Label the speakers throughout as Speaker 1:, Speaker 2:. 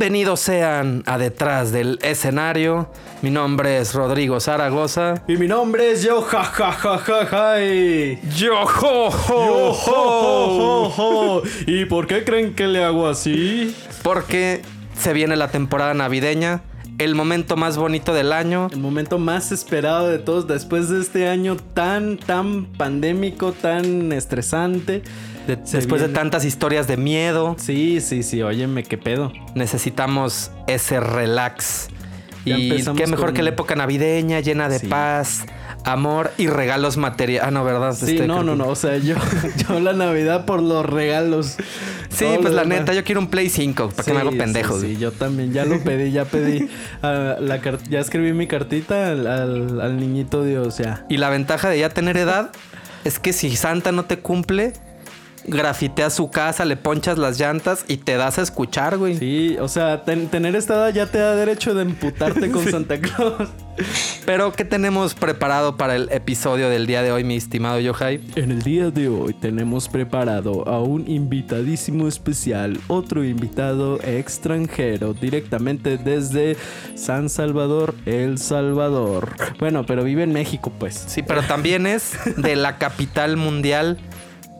Speaker 1: Bienvenidos sean a Detrás del Escenario. Mi nombre es Rodrigo Zaragoza.
Speaker 2: Y mi nombre es yo, ja, ja, ja, ja, ja.
Speaker 1: Yo, jo, jo.
Speaker 2: ¿Y por qué creen que le hago así?
Speaker 1: Porque se viene la temporada navideña, el momento más bonito del año.
Speaker 2: El momento más esperado de todos después de este año tan, tan pandémico, tan estresante.
Speaker 1: De- después de tantas historias de miedo,
Speaker 2: Sí, sí, sí, óyeme, qué pedo.
Speaker 1: necesitamos ese relax.
Speaker 2: Ya
Speaker 1: y qué mejor
Speaker 2: con-
Speaker 1: que la época navideña, llena de
Speaker 2: Sí.
Speaker 1: paz, amor y regalos materiales. Ah, no, ¿verdad?
Speaker 2: Sí,
Speaker 1: Este,
Speaker 2: no, no,
Speaker 1: que-
Speaker 2: no. O sea, yo, yo la Navidad por los regalos.
Speaker 1: Sí,
Speaker 2: Todo
Speaker 1: pues la
Speaker 2: demás.
Speaker 1: neta, yo quiero un Play 5. ¿Para qué me hago pendejo?
Speaker 2: Sí, sí, yo también, ya lo pedí, ya pedí. ah, la ya escribí mi cartita al, al- al niñito Dios, ya.
Speaker 1: Y la ventaja de ya tener edad es que si Santa no te cumple, grafiteas su casa, le ponchas las llantas y te das a escuchar, güey.
Speaker 2: Sí, o sea, ten- tener esta edad ya te da derecho de emputarte con Santa Claus.
Speaker 1: Pero, ¿qué tenemos preparado para el episodio del día de hoy, mi estimado Yohai?
Speaker 2: En el día de hoy tenemos preparado a un invitadísimo especial, otro invitado extranjero, directamente desde San Salvador, El Salvador. Bueno, pero vive en México, pues.
Speaker 1: Sí, pero también es de la capital mundial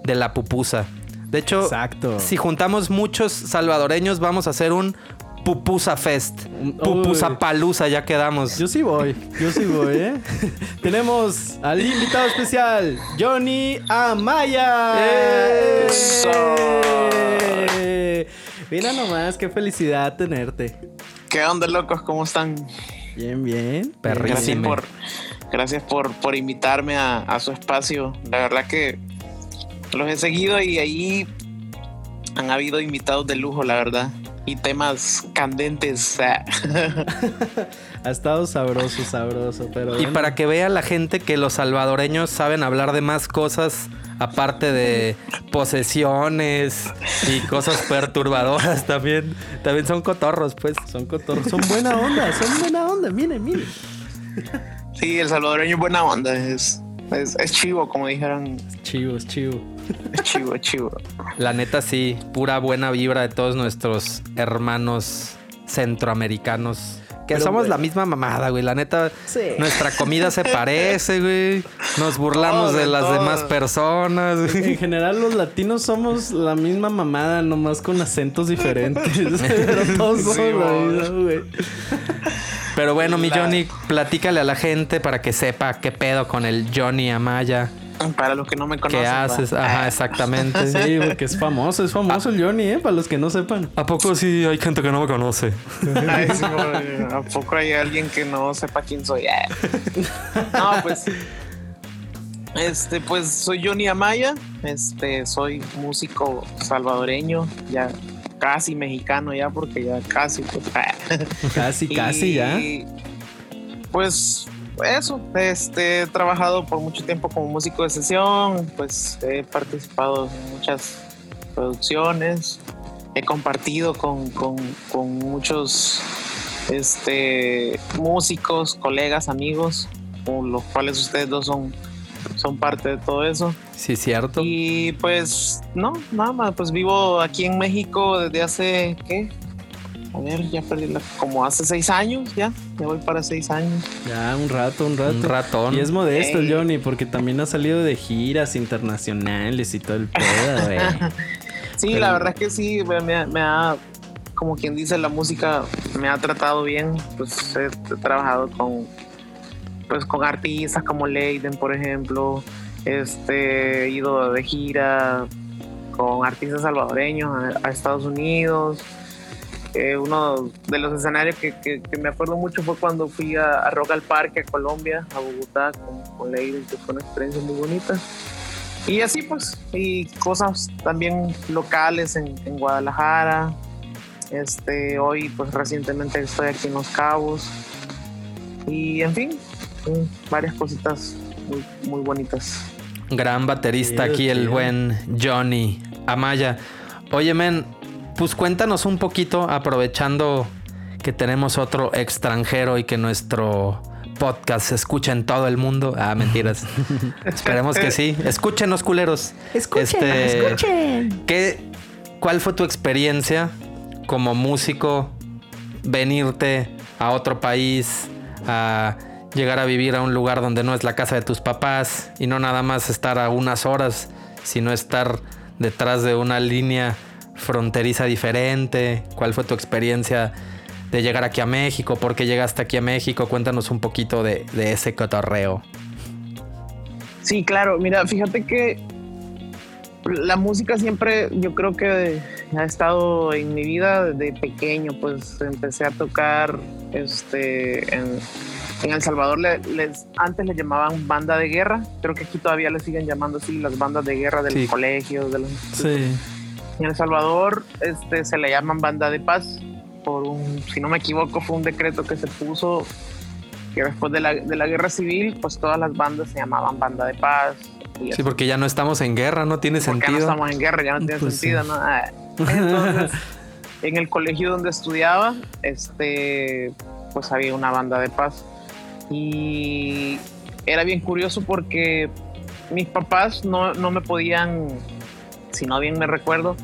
Speaker 1: de la pupusa. De hecho,
Speaker 2: Exacto.
Speaker 1: si juntamos muchos salvadoreños, vamos a hacer un Pupusa Fest.
Speaker 2: Uy.
Speaker 1: Pupusa Palusa, ya quedamos.
Speaker 2: Yo sí voy, yo sí voy, ¿eh? Tenemos al invitado especial, Johnny Amaya.
Speaker 3: Eso.
Speaker 2: Mira nomás, qué felicidad tenerte.
Speaker 3: ¿Qué onda, locos? ¿Cómo están?
Speaker 2: Bien, bien.
Speaker 1: Perrísimo.
Speaker 3: Gracias por, gracias por, por invitarme a, a su espacio. La verdad que los he seguido y ahí han habido invitados de lujo, la verdad. Y temas candentes.
Speaker 2: Ha estado sabroso, sabroso, pero.
Speaker 1: Y
Speaker 2: bueno.
Speaker 1: para que vea la gente que los salvadoreños saben hablar de más cosas aparte de posesiones y cosas perturbadoras también. También son cotorros, pues.
Speaker 2: Son cotorros, son buena onda, son buena onda, miren, miren.
Speaker 3: Sí, el salvadoreño es buena onda. Es, es, es chivo, como dijeron.
Speaker 2: Chivo, es chivo.
Speaker 3: Es chivo, es chivo.
Speaker 1: La neta sí, pura buena vibra de todos nuestros hermanos centroamericanos. Que
Speaker 2: Pero,
Speaker 1: somos
Speaker 2: güey.
Speaker 1: la misma mamada, güey. La neta,
Speaker 2: Sí.
Speaker 1: nuestra comida se parece, güey. Nos burlamos de las demás personas. güey.
Speaker 2: En general los latinos somos la misma mamada, nomás con acentos diferentes. Pero todos somos
Speaker 3: Sí,
Speaker 2: la misma, güey.
Speaker 1: Pero bueno, mi Johnny, platícale a la gente para que sepa qué pedo con el Johnny Amaya.
Speaker 3: Para los que no me conocen.
Speaker 1: ¿Qué haces? Ajá, exactamente.
Speaker 2: Sí, porque es famoso, es famoso el Johnny, ¿eh? Para los que no sepan.
Speaker 1: ¿A poco sí hay gente que no me conoce?
Speaker 3: Ay, sí. ¿A poco hay alguien que no sepa quién soy? Ah. No, pues. Este, pues soy Johnny Amaya. Este, soy músico salvadoreño, ya casi mexicano ya, porque ya casi, pues. ah.
Speaker 2: Casi, casi ya.
Speaker 3: Y, Pues eso, este, he trabajado por mucho tiempo como músico de sesión, pues he participado en muchas producciones, he compartido con, con- con muchos este, músicos, colegas, amigos, con los cuales ustedes dos son, son parte de todo eso.
Speaker 1: Sí, cierto.
Speaker 3: Y pues, no, nada más, pues vivo aquí en México desde hace, ¿qué? A ver, ya perdí la, como hace seis años, ya, ya voy para seis años.
Speaker 2: Ya, un rato, un rato.
Speaker 1: Un ratón.
Speaker 2: Y es modesto el. Johnny, porque también ha salido de giras internacionales y todo el pedo, güey.
Speaker 3: Sí,
Speaker 2: Pero-
Speaker 3: la verdad es que sí, me, me- me ha, como quien dice, la música me ha tratado bien, pues he, he trabajado con, pues con artistas como Leiden, por ejemplo, este, he ido de gira con artistas salvadoreños a, a Estados Unidos. Eh, uno de los escenarios que, que- que me acuerdo mucho fue cuando fui a, a Rock al Parque, a Colombia, a Bogotá, con, con Leiden, que fue una experiencia muy bonita. Y así pues, y cosas también locales en, en Guadalajara. Este, hoy pues recientemente estoy aquí en Los Cabos. Y en fin, varias cositas muy, muy bonitas.
Speaker 1: Gran baterista
Speaker 2: Chido,
Speaker 1: aquí, el buen Johnny Amaya. Oye, men, pues cuéntanos un poquito, aprovechando que tenemos otro extranjero y que nuestro podcast se escucha en todo el mundo. Ah, mentiras. Esperemos que sí. Escúchenos, culeros.
Speaker 2: Escuchen,
Speaker 1: Este,
Speaker 2: escuchen.
Speaker 1: ¿qué, ¿Cuál fue tu experiencia como músico venirte a otro país, a llegar a vivir a un lugar donde no es la casa de tus papás y no nada más estar a unas horas, sino estar detrás de una línea fronteriza diferente? ¿Cuál fue tu experiencia de llegar aquí a México? ¿Por qué llegaste aquí a México? Cuéntanos un poquito de, ese cotorreo.
Speaker 3: Sí, claro. Mira, fíjate que la música siempre, yo creo que ha estado en mi vida desde pequeño. Pues empecé a tocar este, en, El Salvador. Les, antes le llamaban banda de guerra. Creo que aquí todavía le siguen llamando así las bandas de guerra del colegio. De los,
Speaker 1: sí.
Speaker 3: En El Salvador este, se le llaman banda de paz por un, si no me equivoco, fue un decreto que se puso que después de la, de la guerra civil, pues todas las bandas se llamaban banda de paz.
Speaker 1: sí, porque ya no estamos en guerra, no tiene sentido. Ya no
Speaker 3: estamos en guerra, ya no tiene pues sentido, ¿no? Ah, entonces, en el colegio donde estudiaba, este, pues había una banda de paz. Y era bien curioso porque mis papás no, no me podían, si no bien me recuerdo,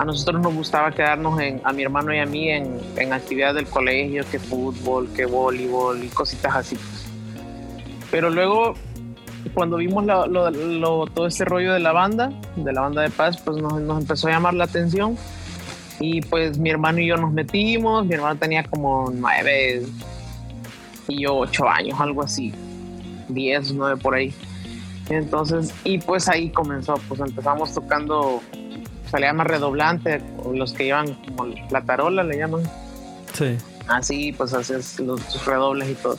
Speaker 3: a nosotros nos gustaba quedarnos en, a mi hermano y a mí en, en actividades del colegio, que fútbol, que voleibol y cositas así. Pero luego, cuando vimos todo este rollo de la banda, de la banda de paz, pues nos, nos, empezó a llamar la atención. Y pues mi hermano y yo nos metimos, mi hermano tenía como nueve y yo ocho años, algo así, diez, nueve por ahí. Entonces, y pues ahí comenzó, pues empezamos tocando le llama redoblante, los que llevan como la tarola le llaman.
Speaker 1: Sí.
Speaker 3: Así, pues haces los redobles y todo.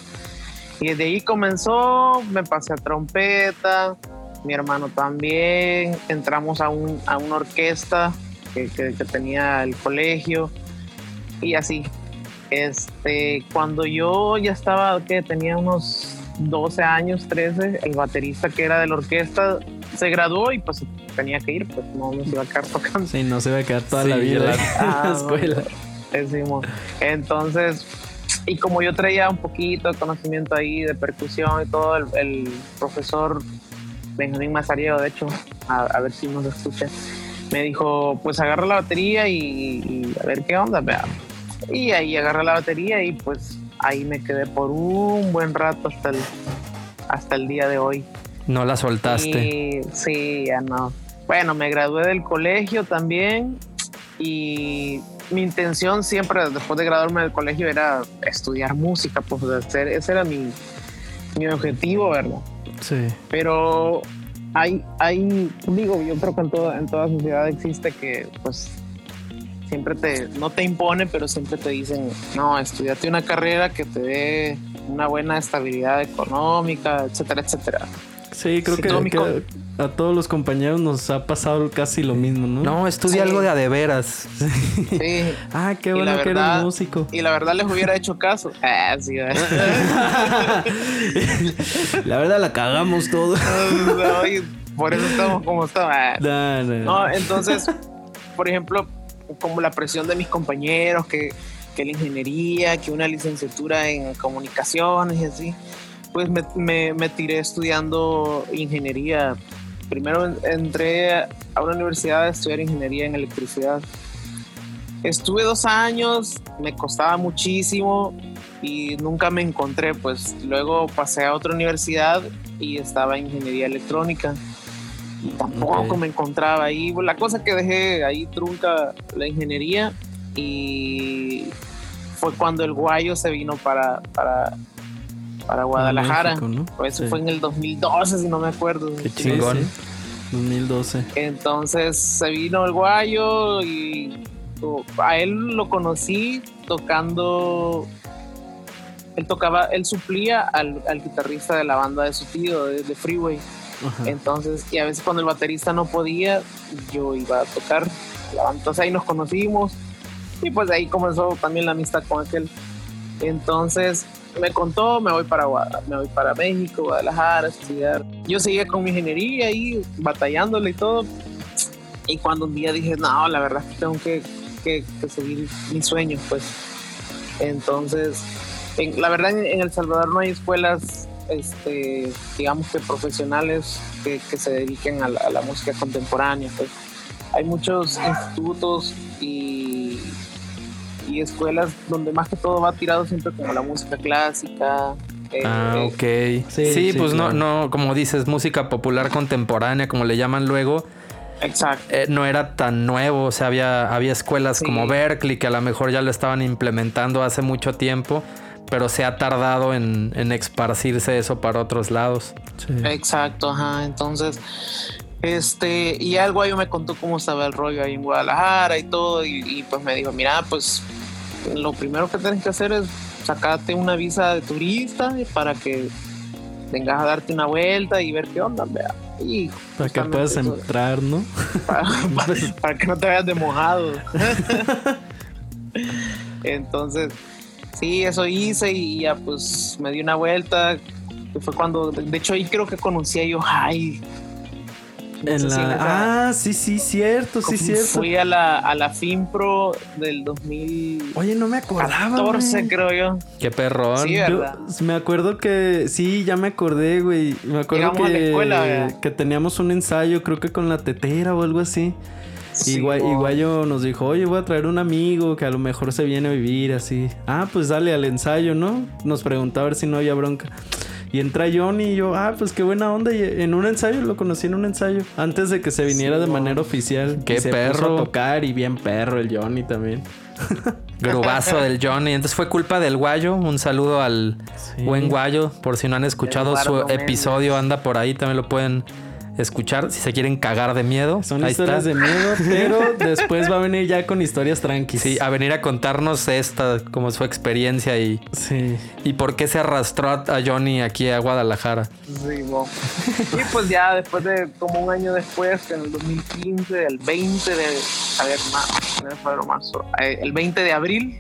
Speaker 3: Y desde ahí comenzó, me pasé a trompeta, mi hermano también, entramos a, un, a una orquesta que, que, tenía el colegio y así. Este, cuando yo ya estaba, que tenía unos 12 años, 13, el baterista que era de la orquesta se graduó y pues tenía que ir, pues no, se iba a quedar tocando.
Speaker 2: Sí, no se iba a quedar toda la vida en la, ah, escuela.
Speaker 3: decimos. Entonces, y como yo traía un poquito de conocimiento ahí de percusión y todo, el, profesor Benjamín Mazariego, de hecho, a, ver si nos escucha, me dijo, pues agarra la batería y, a ver qué onda, vea. Y ahí agarré la batería y pues ahí me quedé por un buen rato hasta el, hasta el día de hoy.
Speaker 1: No la soltaste.
Speaker 3: sí, ya no. Bueno, me gradué del colegio también y mi intención siempre después de graduarme del colegio era estudiar música, pues hacer, ese era mi, mi objetivo, ¿verdad?
Speaker 1: Sí.
Speaker 3: Pero hay, hay, digo, yo creo que en, toda en toda sociedad existe que pues siempre te, no te impone, pero siempre te dicen, no, estudiate una carrera que te dé una buena estabilidad económica, etcétera, etcétera.
Speaker 2: Sí, creo que, a todos los compañeros nos ha pasado casi lo mismo, ¿no?
Speaker 1: No, estudia algo de a de veras.
Speaker 3: Sí.
Speaker 2: ah, qué bueno que eres músico.
Speaker 3: Y la verdad les hubiera hecho caso. Ah, sí,
Speaker 2: la verdad la cagamos todos.
Speaker 3: por eso estamos como estamos. No, no, entonces, por ejemplo, como la presión de mis compañeros, que, que la ingeniería, que una licenciatura en comunicaciones y así pues me, me, tiré estudiando ingeniería. Primero entré a una universidad a estudiar ingeniería en electricidad. Estuve dos años, me costaba muchísimo y nunca me encontré. Pues luego pasé a otra universidad y estaba en ingeniería electrónica. Tampoco me encontraba ahí. La cosa que dejé ahí trunca la ingeniería y fue cuando el guayo se vino para, para para Guadalajara. Eso fue en el 2012, si no me acuerdo.
Speaker 1: Qué chingón.
Speaker 2: 2012.
Speaker 3: Entonces se vino el guayo y a él lo conocí tocando. Él tocaba, él suplía al, guitarrista de la banda de su tío, de, Freeway. Entonces, y a veces cuando el baterista no podía, yo iba a tocar. Entonces ahí nos conocimos y pues ahí comenzó también la amistad con aquel. Entonces, me contó, me voy para me voy para México, Guadalajara, estudiar. Yo seguía con mi ingeniería ahí, batallándole y todo. Y cuando un día dije, no, la verdad es que tengo que, que, seguir mis sueños, pues. Entonces, la verdad en, El Salvador no hay escuelas, este, digamos que profesionales que, que se dediquen a la, a la, música contemporánea. Pues. Hay muchos institutos y y escuelas donde más que todo va tirado siempre como la música clásica. eh,
Speaker 1: Ah,
Speaker 3: eh,
Speaker 1: ok. Sí,
Speaker 2: Sí, sí,
Speaker 1: pues
Speaker 2: claro.
Speaker 1: no, no, como dices, música popular contemporánea, como le llaman luego,
Speaker 3: Exacto.
Speaker 1: eh, no era tan nuevo. O sea, había, había escuelas
Speaker 3: Sí.
Speaker 1: como Berkeley que a lo mejor ya lo estaban implementando hace mucho tiempo, pero se ha tardado en, en esparcirse eso para otros lados.
Speaker 2: Sí.
Speaker 3: Exacto, ajá. Entonces, este, y el guayo me contó cómo estaba el rollo ahí en Guadalajara y todo, y, y, pues me dijo, mira, pues lo primero que tienes que hacer es sacarte una visa de turista para que vengas a darte una vuelta y ver qué onda, vea. Y
Speaker 2: Para que puedas
Speaker 3: eso-
Speaker 2: entrar, ¿no?
Speaker 3: para, para- para que no te vayas de mojado. Entonces, sí, eso hice y ya pues me di una vuelta. Que fue cuando, de hecho, ahí creo que conocí a Yohai. No
Speaker 2: En
Speaker 3: sé si en
Speaker 2: la...
Speaker 3: esa-
Speaker 2: Ah, sí, sí, cierto, sí, cierto.
Speaker 3: Fui a la, a la FinPro del 2014,
Speaker 2: Oye, no me acordaba. güey.
Speaker 3: creo yo.
Speaker 1: Qué perrón.
Speaker 3: Sí,
Speaker 2: Yo me acuerdo que sí, ya me acordé, güey. Me acuerdo
Speaker 3: Llegamos a la
Speaker 2: que, que teníamos un ensayo, creo que con la tetera o algo así.
Speaker 3: Sí,
Speaker 2: y, Guay- y
Speaker 3: mo.
Speaker 2: Guayo nos dijo, oye, voy a traer un amigo que a lo mejor se viene a vivir así. Ah, pues dale al ensayo, ¿no? Nos preguntaba a ver si no había bronca. Y entra Johnny y yo, ah, pues qué buena onda. Y en un ensayo, lo conocí en un ensayo. Antes de que se viniera
Speaker 3: Sí,
Speaker 2: de manera oficial.
Speaker 1: Qué
Speaker 2: Y se puso
Speaker 1: perro.
Speaker 2: a tocar y bien perro el Johnny también.
Speaker 1: Grubazo del Johnny. Entonces fue culpa del Guayo. Un saludo al
Speaker 2: Sí.
Speaker 1: buen Guayo. Por si no han escuchado su
Speaker 3: Eduardo
Speaker 1: episodio, anda por ahí. También lo pueden escuchar. Si se quieren cagar de miedo.
Speaker 2: Son
Speaker 1: ahí
Speaker 2: historias
Speaker 1: está.
Speaker 2: de miedo, pero después va a venir ya con historias tranquilas.
Speaker 1: Sí, a venir a contarnos esta, como su experiencia y,
Speaker 2: Sí.
Speaker 1: y por qué se arrastró a Johnny aquí a Guadalajara.
Speaker 3: Sí, y pues ya después de como un año después, en el 2015, el 20 de, a ver, ma- enero, febrero, marzo, eh, el 20 de abril,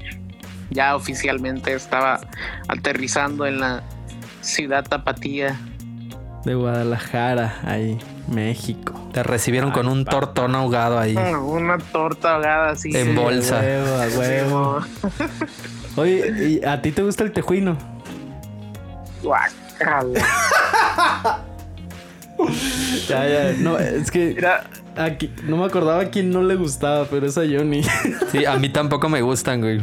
Speaker 3: ya oficialmente estaba aterrizando en la ciudad tapatía.
Speaker 2: De Guadalajara, ahí, México.
Speaker 1: Te recibieron con un tortón ahogado ahí.
Speaker 3: Una torta ahogada así.
Speaker 1: En
Speaker 3: Sí,
Speaker 1: bolsa.
Speaker 2: A huevo, huevo. Oye, ¿y a ti te gusta el tejuino?
Speaker 3: Guácala.
Speaker 2: Ya, ya. No, es que
Speaker 3: Mira,
Speaker 2: aquí, no me acordaba a quién no le gustaba, pero es a Johnny.
Speaker 1: Sí, a mí tampoco me gustan, güey.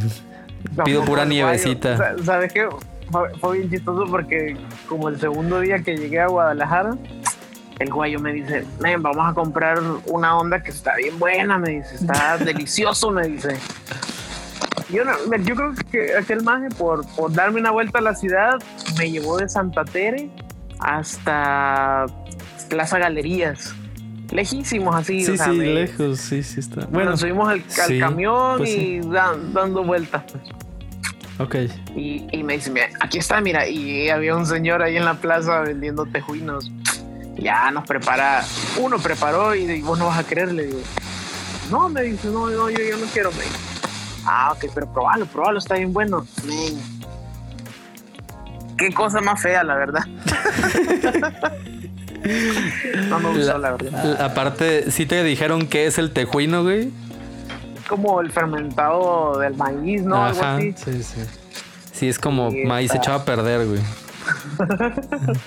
Speaker 3: No,
Speaker 1: Pido pura
Speaker 3: el guayo.
Speaker 1: nievecita.
Speaker 3: Sa- ¿Sabes qué? Fue, fue bien chistoso porque como el segundo día que llegué a Guadalajara, el guayo me dice, "Men, vamos a comprar una onda que está bien buena, me dice, está delicioso, me dice. Yo, no- yo creo que aquel maje por, por darme una vuelta a la ciudad me llevó de Santa Tere hasta Plaza Galerías. Lejísimos así.
Speaker 2: Sí,
Speaker 3: o sea,
Speaker 2: sí,
Speaker 3: me-
Speaker 2: lejos, sí, sí está.
Speaker 3: Bueno,
Speaker 2: Bueno,
Speaker 3: subimos al, al
Speaker 1: sí,
Speaker 3: camión
Speaker 2: pues
Speaker 3: y dan- dando vueltas.
Speaker 2: Ok.
Speaker 3: Y, y me dice, mira, aquí está, mira. Y había un señor ahí en la plaza vendiendo tejuinos. Ya nos prepara, uno preparó y, y vos no vas a querer, le digo. No, me dice, no, no, yo, yo no quiero, me dice. Ah, ok, pero probalo, probalo, está bien bueno. Qué cosa más fea, la verdad. no me gustó, la, verdad.
Speaker 1: La- aparte, sí te dijeron qué es el tejuino, güey.
Speaker 3: Como el fermentado del maíz, ¿no? Algo
Speaker 1: Ajá.
Speaker 3: así.
Speaker 2: Sí, sí.
Speaker 1: Sí, es como
Speaker 3: Sí,
Speaker 1: maíz
Speaker 3: está.
Speaker 1: echado a perder, güey.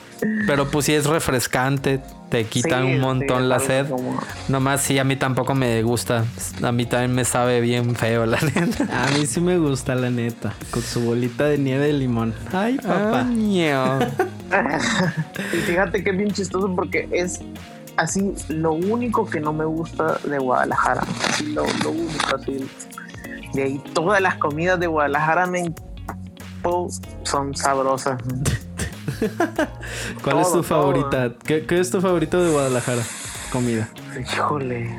Speaker 1: Pero pues sí es refrescante, te quita
Speaker 3: Sí,
Speaker 1: un montón la
Speaker 3: algo
Speaker 1: sed.
Speaker 3: como-
Speaker 1: Nomás sí, a mí tampoco me gusta. A mí también me sabe bien feo, la neta.
Speaker 2: A mí sí me gusta, la neta. Con su bolita de nieve de limón. Ay, papá.
Speaker 1: Año.
Speaker 3: y fíjate que es bien chistoso porque es así lo único que no me gusta de Guadalajara. Así lo, lo único, así. De ahí todas las comidas de Guadalajara me son sabrosas.
Speaker 2: ¿Cuál es tu favorita? ¿Qué, qué es tu favorito de Guadalajara? Comida.
Speaker 3: Híjole.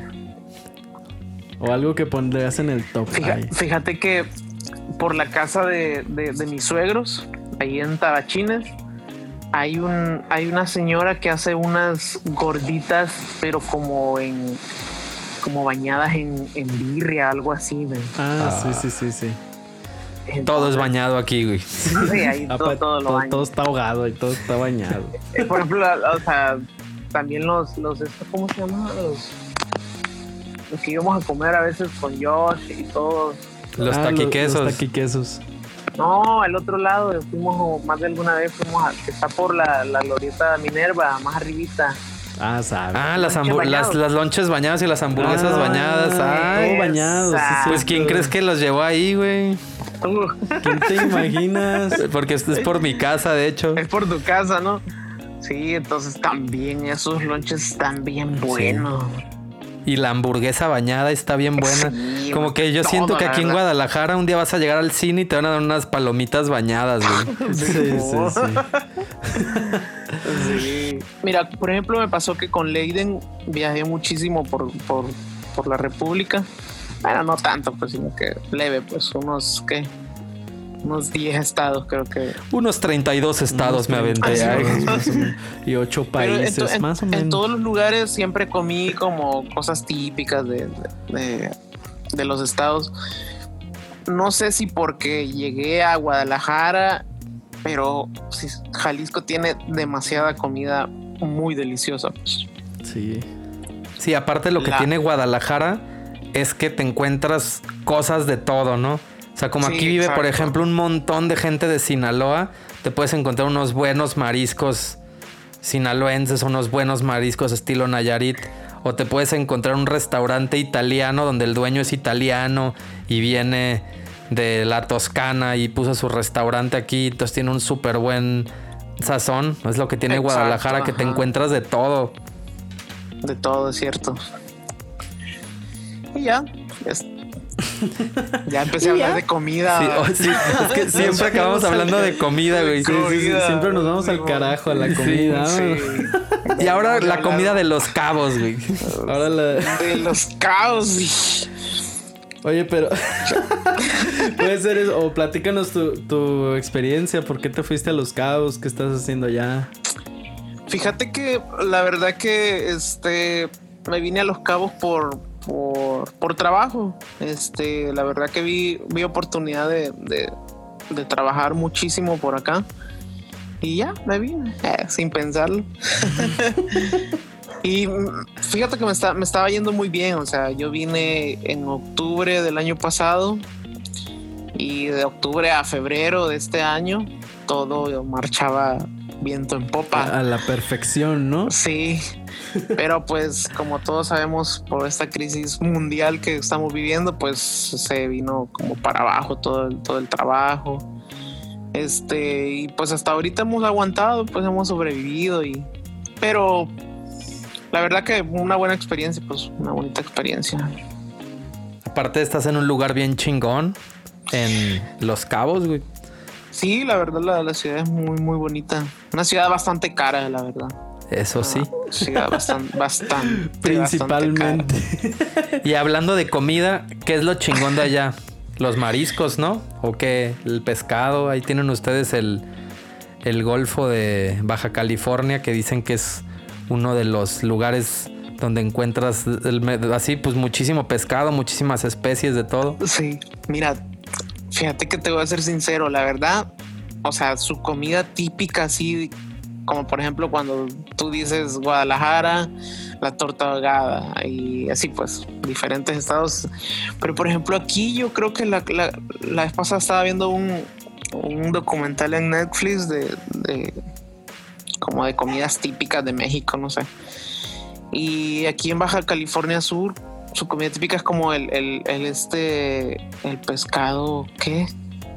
Speaker 2: O algo que pondrías en el top.
Speaker 3: Fíjate que por la casa de, de- de mis suegros, ahí en Tabachines, hay un hay una señora que hace unas gorditas, pero como en como bañadas en, en birria, algo así. ven.
Speaker 2: Ah, sí, sí, sí, sí.
Speaker 1: Todo es bañado aquí, güey.
Speaker 3: Sí, ahí todo, lo
Speaker 2: todo, está ahogado y todo está bañado.
Speaker 3: Por ejemplo, o sea, también los, los estos, ¿cómo se llaman? Los, los que íbamos a comer a veces con Josh y todos.
Speaker 1: Los
Speaker 2: Ah,
Speaker 1: taquiquesos.
Speaker 2: Los taquiquesos.
Speaker 3: No, al otro lado, fuimos más de alguna vez, fuimos a, que está por la, la glorieta Minerva, más arribita.
Speaker 2: Ah, sabe.
Speaker 1: Ah, las,
Speaker 3: Lonche
Speaker 1: hambu-
Speaker 3: bañado.
Speaker 1: las, las lonches bañadas y las hamburguesas
Speaker 2: Ah,
Speaker 1: bañadas. Ay,
Speaker 2: todo bañado. sí,
Speaker 1: pues. ¿quién crees que los llevó ahí, güey?
Speaker 2: ¿Quién te imaginas?
Speaker 1: Porque es es por mi casa, de hecho.
Speaker 3: es por tu casa, ¿no? Sí, entonces también esos lonches están bien buenos.
Speaker 1: Y la hamburguesa bañada está bien buena.
Speaker 3: Sí,
Speaker 1: Como que yo siento que aquí en. Guadalajara un día vas a llegar al cine y te van a dar unas palomitas bañadas, güey.
Speaker 2: Sí, sí, sí.
Speaker 3: Sí. Mira, por ejemplo, me pasó que con Leiden viajé muchísimo por, por, por la República. Bueno, no tanto, pues, sino que leve, pues, unos, ¿qué? Unos 10 estados, creo que.
Speaker 1: Unos 32 estados me aventé.
Speaker 3: Ah, sí.
Speaker 2: Y ocho
Speaker 3: Pero en,
Speaker 2: países,
Speaker 3: to- en-
Speaker 2: más o
Speaker 3: en
Speaker 2: menos.
Speaker 3: todos los lugares siempre comí como cosas típicas de, de- de- de los estados. No sé si porque llegué a Guadalajara, pero sí, Jalisco tiene demasiada comida muy deliciosa. pues.
Speaker 2: Sí.
Speaker 1: Sí, aparte lo que
Speaker 3: La-
Speaker 1: tiene Guadalajara es que te encuentras cosas de todo, ¿no? O sea, como
Speaker 3: Sí,
Speaker 1: aquí vive, por ejemplo, un montón de gente de Sinaloa, te puedes encontrar unos buenos mariscos sinaloenses, unos buenos mariscos estilo Nayarit, o te puedes encontrar un restaurante italiano donde el dueño es italiano y viene de la Toscana y puso su restaurante aquí, entonces tiene un súper buen sazón, es lo que tiene
Speaker 3: Exacto,
Speaker 1: Guadalajara, que te encuentras de todo.
Speaker 3: De todo, es cierto. Y ya. es- ya empecé a hablar de comida.
Speaker 1: Sí, oh, sí, es que siempre acabamos hablando de comida, güey.
Speaker 2: Sí, sí, sí, siempre nos vamos al carajo a la comida.
Speaker 3: Sí.
Speaker 1: Y ahora la comida de los cabos, güey.
Speaker 2: Ahora la...
Speaker 3: De los caos. y-
Speaker 2: Oye, pero puede ser eso. O platícanos tu, tu experiencia. ¿Por qué te fuiste a Los Cabos? ¿Qué estás haciendo allá?
Speaker 3: Fíjate que la verdad que este me vine a Los Cabos por, por, por trabajo. Este, la verdad que vi, vi oportunidad de, de- de trabajar muchísimo por acá. Y ya, me vine, eh, sin pensarlo. y fíjate que me, está, me estaba yendo muy bien. O sea, yo vine en octubre del año pasado. Y de octubre a febrero de este año, todo marchaba viento en popa.
Speaker 2: A la perfección, ¿no?
Speaker 3: Sí, pero pues como todos sabemos por esta crisis mundial que estamos viviendo, pues se vino como para abajo todo el, todo el trabajo. Este, y pues hasta ahorita hemos aguantado, pues hemos sobrevivido y pero la verdad que una buena experiencia, pues una bonita experiencia.
Speaker 1: Aparte estás en un lugar bien chingón. En Los Cabos, güey.
Speaker 3: Sí, la verdad la, la ciudad es muy muy bonita. Una ciudad bastante cara, la verdad.
Speaker 1: Eso sí.
Speaker 3: Una ciudad bastante bastante
Speaker 2: Principalmente.
Speaker 3: bastante.
Speaker 1: Y hablando de comida, ¿qué es lo chingón de allá? Los mariscos, ¿no? ¿O qué? El pescado. Ahí tienen ustedes el, el Golfo de Baja California, que dicen que es uno de los lugares donde encuentras el así, pues muchísimo pescado, muchísimas especies de todo.
Speaker 3: Sí, mira, fíjate que te voy a ser sincero, la verdad, o sea, su comida típica así, como por ejemplo cuando tú dices Guadalajara, la torta ahogada y así pues, diferentes estados. Pero por ejemplo aquí yo creo que la, la, la vez pasada estaba viendo un, un documental en Netflix de, de como de comidas típicas de México, no sé. Y aquí en Baja California Sur, su comida típica es como el, el, el este, el pescado, ¿qué?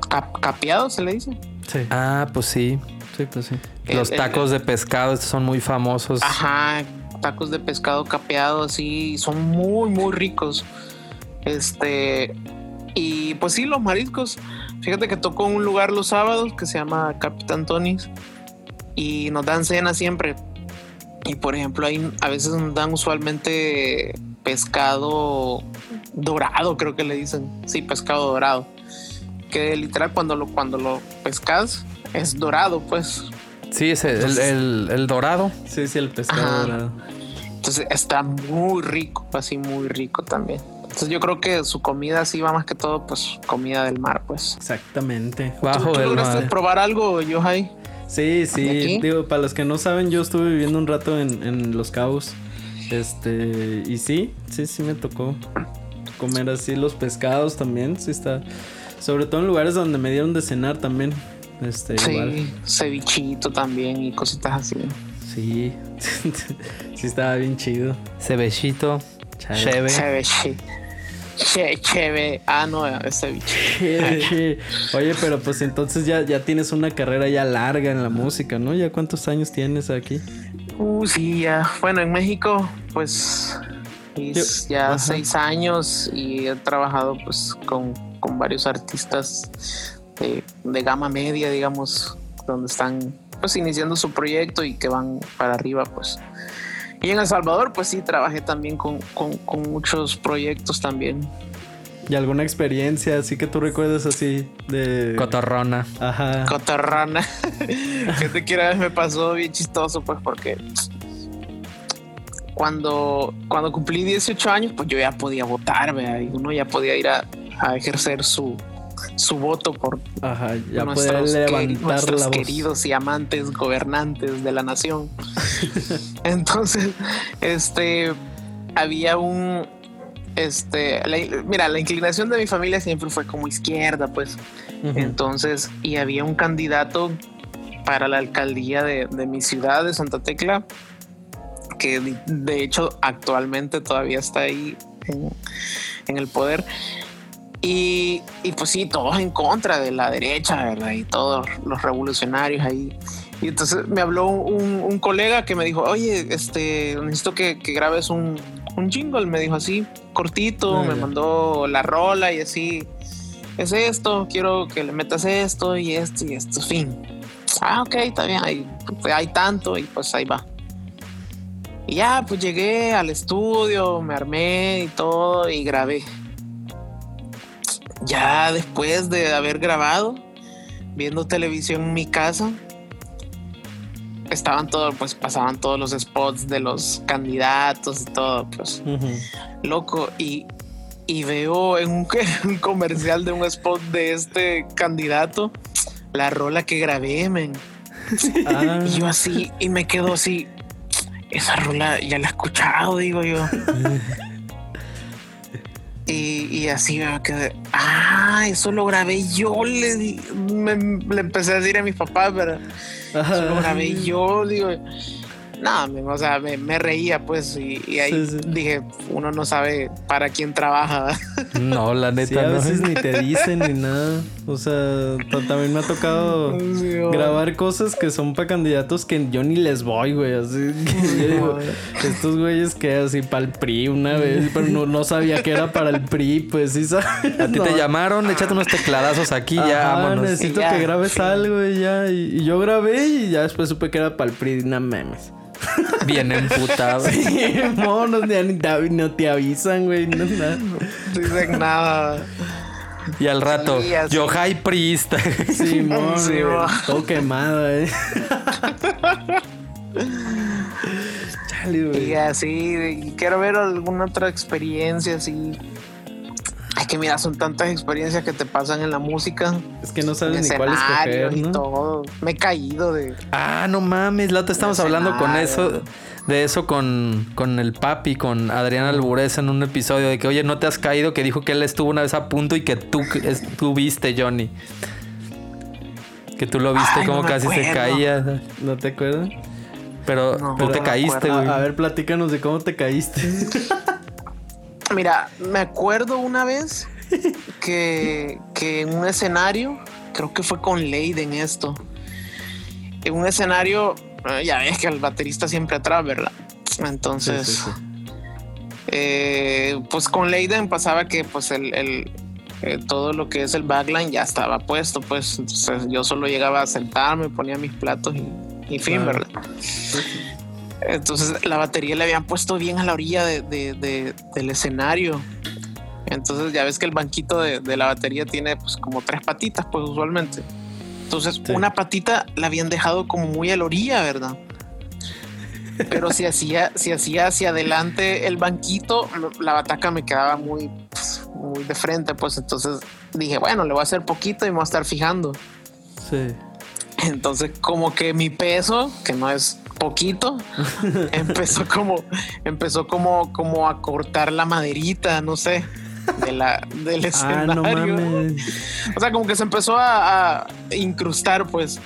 Speaker 3: Cap- capeado se le dice.
Speaker 2: Sí.
Speaker 1: Ah, pues sí.
Speaker 2: Sí, pues sí.
Speaker 1: Los
Speaker 3: El- el-
Speaker 1: tacos de pescado estos son muy famosos.
Speaker 3: Ajá, tacos de pescado capeado, así, son muy, muy ricos. Este, y pues sí, los mariscos. Fíjate que tocó en un lugar los sábados que se llama Capitán Tony's y nos dan cena siempre. Y por ejemplo, ahí a veces nos dan usualmente pescado dorado, creo que le dicen. Sí, pescado dorado. Que literal cuando lo, cuando lo pescas es dorado, pues.
Speaker 1: Sí, ese, el, el- el dorado.
Speaker 2: Sí, sí, el pescado
Speaker 3: Ajá.
Speaker 2: dorado.
Speaker 3: Entonces está muy rico, así muy rico también. Entonces yo creo que su comida sí va más que todo, pues comida del mar, pues.
Speaker 2: Exactamente.
Speaker 1: Bajo
Speaker 3: ¿Tú, tú
Speaker 1: del
Speaker 3: lograste
Speaker 1: mar.
Speaker 3: probar algo, Yohai?
Speaker 2: Sí, sí. Digo, para los que no saben, yo estuve viviendo un rato en, en Los Cabos. Este, y sí, sí, sí me tocó comer así los pescados también. Sí está. Sobre todo en lugares donde me dieron de cenar también. Este, igual.
Speaker 3: Sí, cevichito también y cositas así.
Speaker 2: Sí. sí, estaba bien chido.
Speaker 1: Cebechito.
Speaker 3: Cheve. Cheve. Che, cheve. Ah, no, ese bicho.
Speaker 2: Oye, pero pues entonces ya, ya tienes una carrera ya larga en la música, ¿no? ¿Ya cuántos años tienes aquí?
Speaker 3: Uh, sí, ya. Bueno, en México, pues ya seis años y he trabajado pues con, con varios artistas de, de, gama media, digamos, donde están pues iniciando su proyecto y que van para arriba, pues. Y en El Salvador, pues sí, trabajé también con, muchos proyectos también.
Speaker 2: ¿Y alguna experiencia así que tú recuerdes así de...
Speaker 1: Cotorrona.
Speaker 3: Ajá. Cotorrona. que te quiera me pasó bien chistoso, pues porque cuando, cuando cumplí 18 años, pues yo ya podía votar, ¿verdad? Y uno ya podía ir a, ejercer su, su voto por nuestros, queridos y amantes gobernantes de la nación. Entonces, este, había un, este, mira, la inclinación de mi familia siempre fue como izquierda, pues. Entonces, y había un candidato para la alcaldía de, de mi ciudad, de Santa Tecla, que de hecho actualmente todavía está ahí en, el poder. Y, pues sí, todos en contra de la derecha, ¿verdad? Y todos los revolucionarios ahí. Y entonces me habló un, colega que me dijo, oye, este, necesito que, grabes un, un, jingle, me dijo así, cortito, me mandó la rola y así, es esto, quiero que le metas esto y esto y esto, fin. Ah, ok, está bien, hay, hay tanto y pues ahí va. Y ya, pues llegué al estudio, me armé y todo y grabé. Ya después de haber grabado, viendo televisión en mi casa, estaban todos, pues pasaban todos los spots de los candidatos y todo, pues loco. Y, veo en un, un, comercial de un spot de este candidato la rola que grabé, men. Ah. Y yo así, y me quedo así, esa rola ya la he escuchado, digo yo. y, así me quedé, ah, eso lo grabé yo, le, le empecé a decir a mis papás, pero eso lo grabé yo, digo. No, o sea, me, reía pues y, ahí dije, uno no sabe para quién trabaja.
Speaker 1: No, la neta.
Speaker 2: a veces ni te dicen ni nada. O sea, también me ha tocado grabar cosas que son para candidatos que yo ni les voy, güey. Así yo digo, estos güeyes que así para el PRI una vez, pero no, sabía que era para el PRI, pues sí sabes.
Speaker 1: A ti te llamaron, échate unos tecladazos aquí, ya vámonos.
Speaker 2: Necesito que grabes algo y ya. Y, yo grabé y ya después supe que era para el PRI, no memes.
Speaker 1: Bien emputado.
Speaker 2: Sí, monos, ni, no te avisan, güey. No, nada.
Speaker 3: dicen nada.
Speaker 1: Y al rato, yo high priest.
Speaker 2: Sí, mon, sí, todo quemado, eh.
Speaker 3: Chale, y así, quiero ver alguna otra experiencia así es que mira, son tantas experiencias que te pasan en la música.
Speaker 2: Es que no sabes ni cuál escoger, ¿no?
Speaker 3: y todo. Me he caído de.
Speaker 1: Ah, no mames, la otra estamos hablando con eso, de eso con, con el papi, con Adrián Alburez en un episodio de que, oye, no te has caído, que dijo que él estuvo una vez a punto y que tú, tú viste, Johnny. Que tú lo viste como casi se caía.
Speaker 2: ¿No te acuerdas?
Speaker 1: Pero tú te caíste, güey.
Speaker 2: A ver, platícanos de cómo te caíste.
Speaker 3: Mira, me acuerdo una vez que, en un escenario, creo que fue con Leiden esto, en un escenario, eh, ya ves que el baterista siempre atrás, ¿verdad? Entonces, eh, pues con Leiden pasaba que pues el, eh, todo lo que es el backline ya estaba puesto, pues entonces yo solo llegaba a sentarme, ponía mis platos y, fin, ¿verdad? Entonces la batería le habían puesto bien a la orilla del escenario. Entonces ya ves que el banquito de, la batería tiene pues como tres patitas, pues usualmente. Entonces una patita la habían dejado como muy a la orilla, ¿verdad? Pero si hacía, si hacía hacia adelante el banquito, la bataca me quedaba muy, pues, muy de frente, pues entonces dije, bueno, le voy a hacer poquito y me voy a estar fijando.
Speaker 2: Sí.
Speaker 3: Entonces como que mi peso, que no es poquito, empezó como, empezó como, como a cortar la maderita, no sé, de la, del ah, escenario. o sea, como que se empezó a, incrustar, pues.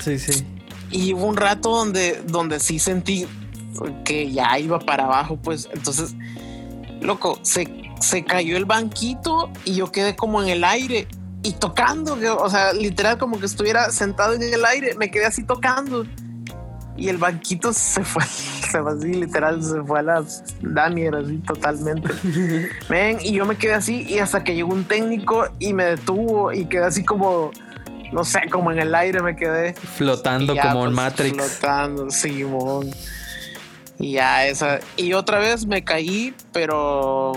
Speaker 2: Sí, sí.
Speaker 3: y hubo un rato donde, donde sí sentí que ya iba para abajo, pues entonces, loco, se, se cayó el banquito y yo quedé como en el aire y tocando, o sea, literal como que estuviera sentado en el aire, me quedé así tocando y el banquito se fue, se fue así, literal, se fue a la Daniel, así totalmente. Ven, y yo me quedé así, y hasta que llegó un técnico y me detuvo, y quedé así como, no sé, como en el aire me quedé.
Speaker 1: Flotando como en pues, Matrix.
Speaker 3: Flotando, Simón. y ya esa. Y otra vez me caí, pero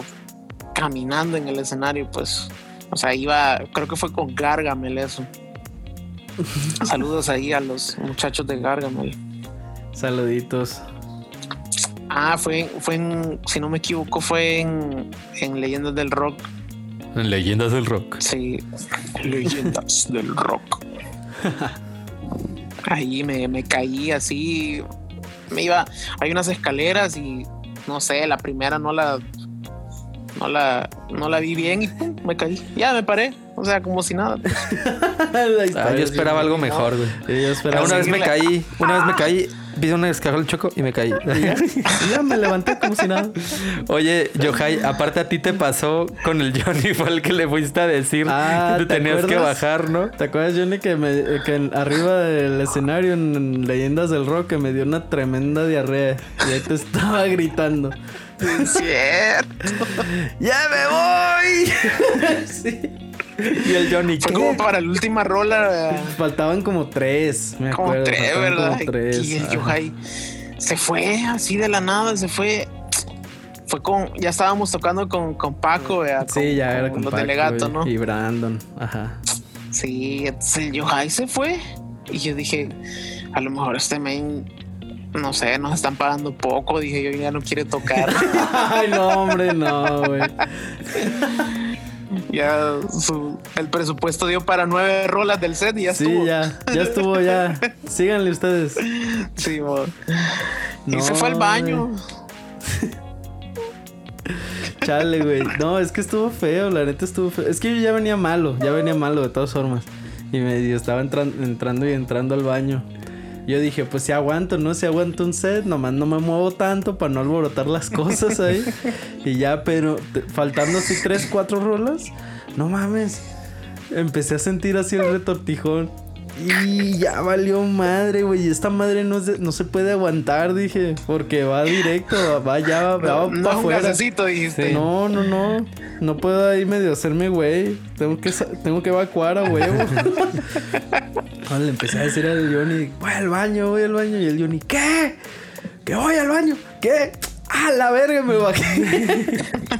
Speaker 3: caminando en el escenario, pues. O sea, iba, creo que fue con Gargamel eso. Saludos ahí a los muchachos de Gargamel.
Speaker 2: Saluditos.
Speaker 3: Ah, fue, fue en, si no me equivoco, fue en, en Leyendas del Rock.
Speaker 1: En Leyendas del Rock.
Speaker 3: Sí, Leyendas del Rock. Ahí me, me caí así. Me iba. Hay unas escaleras y no sé, la primera no la. No la, no la vi bien y pum, me caí. Ya me paré. O sea, como si nada.
Speaker 1: Ah, yo esperaba algo mejor, güey. una vez me caí, una vez me caí vi una descarga el choco y me caí.
Speaker 2: ya, me levanté como si nada.
Speaker 1: Oye, Yohai, aparte a ti te pasó con el Johnny, fue el que le fuiste a decir ah, que te, tenías que bajar, ¿no?
Speaker 2: ¿Te acuerdas, Johnny, que, me, que arriba del escenario en Leyendas del Rock me dio una tremenda diarrea y ahí te estaba gritando?
Speaker 3: cierto.
Speaker 1: ¡Ya me voy! sí. Y el Johnny.
Speaker 3: Fue como para la última rola.
Speaker 2: Faltaban como tres. Me
Speaker 3: como tres, ¿verdad? Y el Yohai se fue así de la nada, se fue. Fue con. Ya estábamos tocando con, con Paco, ¿verdad?
Speaker 2: Sí, ya era con
Speaker 3: los
Speaker 2: Paco
Speaker 3: delegatos, ¿no?
Speaker 2: Y Brandon, ajá.
Speaker 3: Sí, el Yohai se fue. Y yo dije, a lo mejor este main no sé, nos están pagando poco. Dije, yo ya no quiere tocar.
Speaker 2: Ay, no, hombre, no, güey.
Speaker 3: ya el presupuesto dio para nueve rolas del set y ya estuvo.
Speaker 2: Sí, ya, ya estuvo, ya. Síganle ustedes.
Speaker 3: Sí, y se fue al baño.
Speaker 2: Chale, güey. No, es que estuvo feo, la neta estuvo feo. Es que yo ya venía malo, ya venía malo de todas formas. Y me estaba entrando y entrando al baño. Yo dije, pues si aguanto, ¿no? Si aguanto un set, nomás no me muevo tanto para no alborotar las cosas ahí. y ya, pero faltando así tres, cuatro rolas, no mames. Empecé a sentir así el retortijón. Y ya valió madre, güey. Esta madre no, no se puede aguantar, dije. Porque va directo, va ya, va,
Speaker 3: no, para afuera. dijiste.
Speaker 2: No, no, no. No puedo ahí medio hacerme, güey. Tengo que, tengo que evacuar a huevo. le empecé a decir al Johnny, voy al baño, voy al baño. Y el Johnny, ¿qué? ¿Que voy al baño? ¿Qué? ¡A la verga! Me bajé.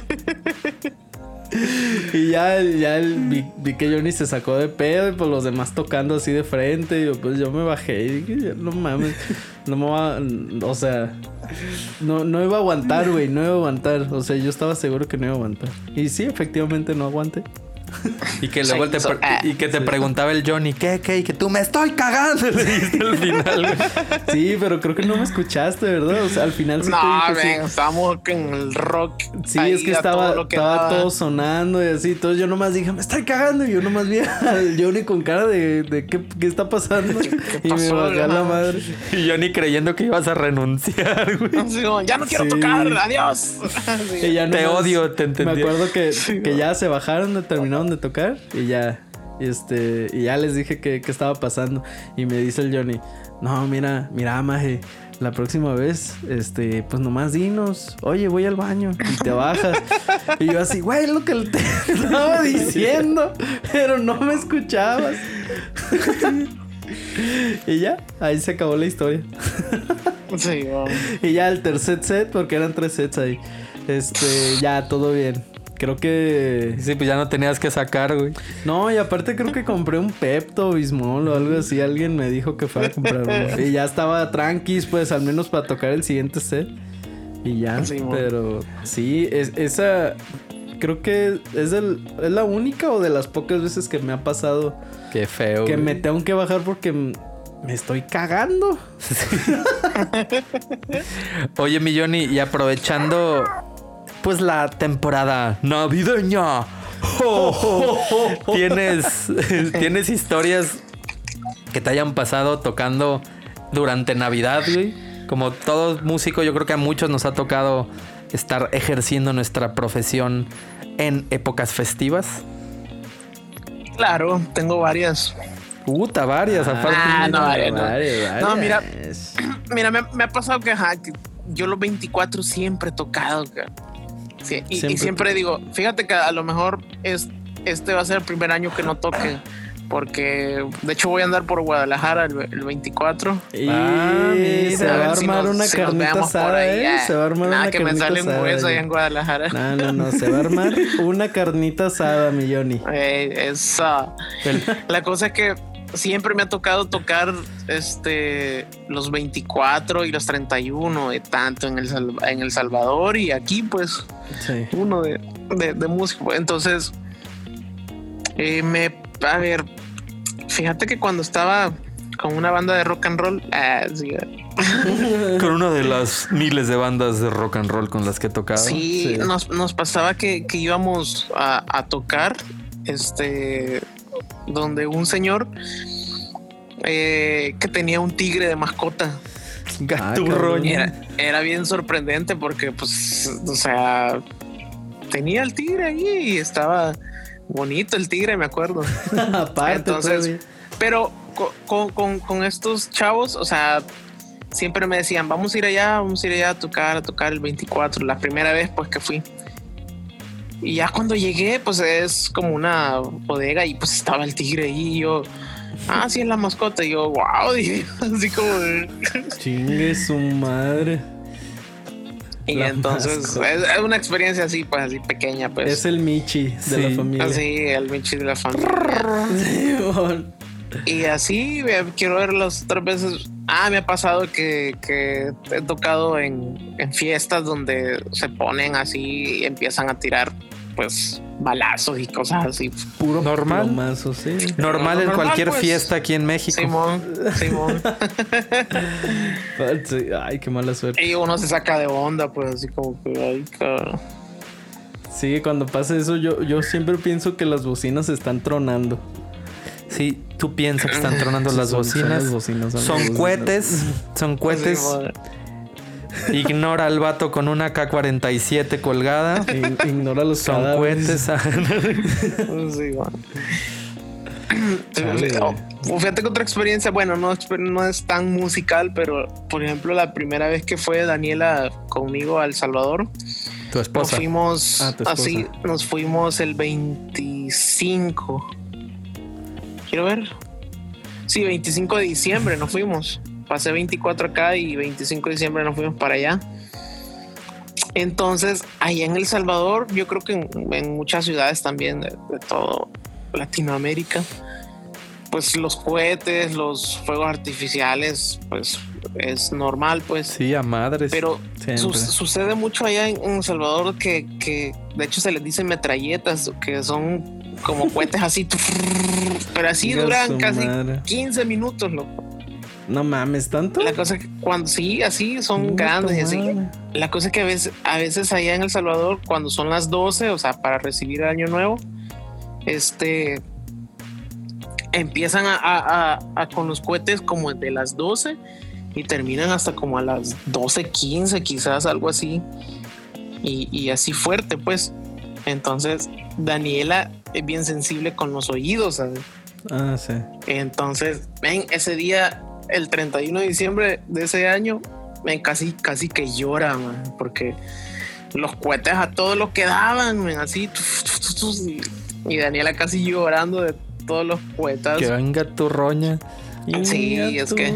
Speaker 2: y ya, ya vi, que Johnny se sacó de pedo y pues los demás tocando así de frente. Y yo, pues yo me bajé y dije, no mames, no me va, o sea, no, no iba a aguantar, güey, no iba a aguantar. O sea, yo estaba seguro que no iba a aguantar. Y sí, efectivamente no aguanté.
Speaker 1: Y que luego te, y que te preguntaba el Johnny, ¿qué, qué? Y que tú me estoy cagando, le dijiste al final,
Speaker 2: Sí, pero creo que no me escuchaste, ¿verdad? O sea, al final
Speaker 3: sí no, te dije, estábamos en el rock.
Speaker 2: Sí, es que estaba, todo, estaba todo sonando y así. Entonces yo nomás dije, me estoy cagando. Y yo nomás vi al Johnny con cara de, de ¿qué, ¿qué, está pasando? y me bajé a la madre.
Speaker 1: Y Johnny creyendo que ibas a renunciar, güey.
Speaker 3: ya no quiero tocar, adiós.
Speaker 1: te odio, te entendí.
Speaker 2: Me acuerdo que, que ya se bajaron, terminaron de tocar y ya. Este, y ya les dije que, estaba pasando. Y me dice el Johnny, no, mira, mira, Maje, la próxima vez, este, pues nomás dinos, oye, voy al baño y te bajas. y yo así, güey, lo que te estaba diciendo, pero no me escuchabas. y ya, ahí se acabó la historia. Y ya el tercer set, porque eran tres sets ahí. Este, ya todo bien. Creo que.
Speaker 1: Sí, pues ya no tenías que sacar, güey.
Speaker 2: No, y aparte creo que compré un Pepto Bismol o algo así. Alguien me dijo que fuera a comprar uno. Y ya estaba tranquis, pues al menos para tocar el siguiente set. Y ya. pero sí, es, esa. Creo que es, el, es la única o de las pocas veces que me ha pasado.
Speaker 1: Qué feo.
Speaker 2: Que me tengo que bajar porque me estoy cagando.
Speaker 1: Oye, mi Johnny, y aprovechando pues la temporada navideña. ¿Tienes, ¿Tienes historias que te hayan pasado tocando durante Navidad, güey. Como todo músico, yo creo que a muchos nos ha tocado estar ejerciendo nuestra profesión en épocas festivas.
Speaker 3: Claro, tengo varias.
Speaker 1: Puta, varias, aparte.
Speaker 3: Ah, no, varias, no.
Speaker 2: varias,
Speaker 3: No, mira. Mira, me, me ha pasado que, ajá, que yo los 24 siempre he tocado. ca. Sí, y, y
Speaker 2: Siempre
Speaker 3: siempre digo, fíjate que a lo mejor es, este va a ser el primer año que no toque. Porque de hecho voy a andar por Guadalajara el, el 24.
Speaker 2: Y
Speaker 1: Ah,
Speaker 2: se va a
Speaker 3: si
Speaker 2: armar una
Speaker 3: si
Speaker 2: carnita asada,
Speaker 3: ahí,
Speaker 2: ¿eh?
Speaker 3: ah.
Speaker 2: Se va a armar
Speaker 3: Nada,
Speaker 2: una
Speaker 3: que me sale un hueso allá en Guadalajara.
Speaker 2: No, no, no, se va a armar una carnita asada, mi Johnny.
Speaker 3: Eh, esa. La cosa es que siempre me ha tocado tocar este los 24 y los 31, de tanto en el, en el Salvador y aquí, pues,
Speaker 2: Sí.
Speaker 3: uno de, de, de músico. Entonces, eh, me. A ver, fíjate que cuando estaba con una banda de rock and roll, ah, sí,
Speaker 1: Con una de las miles de bandas de rock and roll con las que he tocado.
Speaker 3: Sí,
Speaker 2: Sí.
Speaker 3: Nos, nos pasaba que, que íbamos a, a tocar, este, donde un señor eh, que tenía un tigre de mascota.
Speaker 1: Gaturro.
Speaker 3: Era, era bien sorprendente porque, pues, o sea, tenía el tigre ahí y estaba bonito el tigre, me acuerdo.
Speaker 2: Aparte,
Speaker 3: Entonces,
Speaker 2: todavía.
Speaker 3: pero co- con, con- con estos chavos, o sea, siempre me decían, vamos a ir allá, vamos a ir allá a tocar, a tocar el 24, la primera vez pues que fui. Y ya cuando llegué, pues es como una bodega y pues estaba el tigre ahí y yo, ah, sí es la mascota. Y yo, wow, así como... de-
Speaker 2: Chingue su madre.
Speaker 3: Y
Speaker 2: La
Speaker 3: entonces
Speaker 2: mascota.
Speaker 3: es, es una experiencia así, pues así pequeña, pues.
Speaker 2: Es el Michi de
Speaker 1: Sí.
Speaker 2: la familia.
Speaker 3: Así, el Michi de la familia. Y así quiero ver las otras veces. Ah, me ha pasado que, que he tocado en, en fiestas donde se ponen así y empiezan a tirar pues balazos y cosas así.
Speaker 2: Puro
Speaker 1: Normal.
Speaker 2: plomazo, sí.
Speaker 1: Normal en
Speaker 3: Normal,
Speaker 1: cualquier
Speaker 3: pues.
Speaker 1: fiesta aquí en México.
Speaker 3: Simón, Simón.
Speaker 2: Ay, qué mala suerte.
Speaker 3: y uno se saca de onda, pues así como que ay, cabrón.
Speaker 2: Sí, cuando pasa eso, yo, yo siempre pienso que las bocinas están tronando.
Speaker 1: Sí, tú piensas que están tronando las
Speaker 2: Son- son
Speaker 1: bocinas.
Speaker 2: las bocinas, son las
Speaker 1: Son
Speaker 2: bocinas.
Speaker 1: cohetes, son cohetes. Ignora al vato con una K-47 colgada.
Speaker 2: Ig- Ignora los
Speaker 1: Son
Speaker 2: cadáveres.
Speaker 1: cohetes.
Speaker 2: Chale,
Speaker 3: Oh, Fíjate que otra experiencia, bueno, no, es- no es tan musical, pero por ejemplo, la primera vez que fue Daniela conmigo a El Salvador,
Speaker 1: tu
Speaker 3: nos fuimos
Speaker 2: Ah, esposa.
Speaker 3: así, nos fuimos el 25. Quiero ver. Sí, 25 de diciembre nos fuimos. Pasé 24 acá y 25 de diciembre nos fuimos para allá. Entonces, allá en El Salvador, yo creo que en, en muchas ciudades también de, de todo Latinoamérica, pues los cohetes, los fuegos artificiales, pues es normal, pues.
Speaker 1: Sí, a madres.
Speaker 3: Pero su- sucede mucho allá en, en El Salvador que, que de hecho se les dice metralletas, que son como cohetes así, pero así duran casi
Speaker 2: madre.
Speaker 3: 15 minutos, loco.
Speaker 2: No mames, ¿tanto?
Speaker 3: La cosa es que cuando sí, así son grandes y así.
Speaker 2: madre.
Speaker 3: La cosa es que a veces, a veces allá en El Salvador, cuando son las 12, o sea, para recibir el año nuevo, este empiezan a, a- a- a con los cohetes como de las 12 y terminan hasta como a las 12:15, quizás algo así. Y, y así fuerte, pues. Entonces, Daniela es bien sensible con los oídos, ¿sabes?
Speaker 2: Ah, sí.
Speaker 3: Entonces, ven, ese día, el 31 de diciembre de ese año, ven, casi, casi que llora, man, porque los cohetes a todos los que daban, man, así, tuf, tuf, tuf, tuf, y, y Daniela casi llorando de todos los cohetas.
Speaker 1: Que venga tu roña.
Speaker 3: Sí, es que-.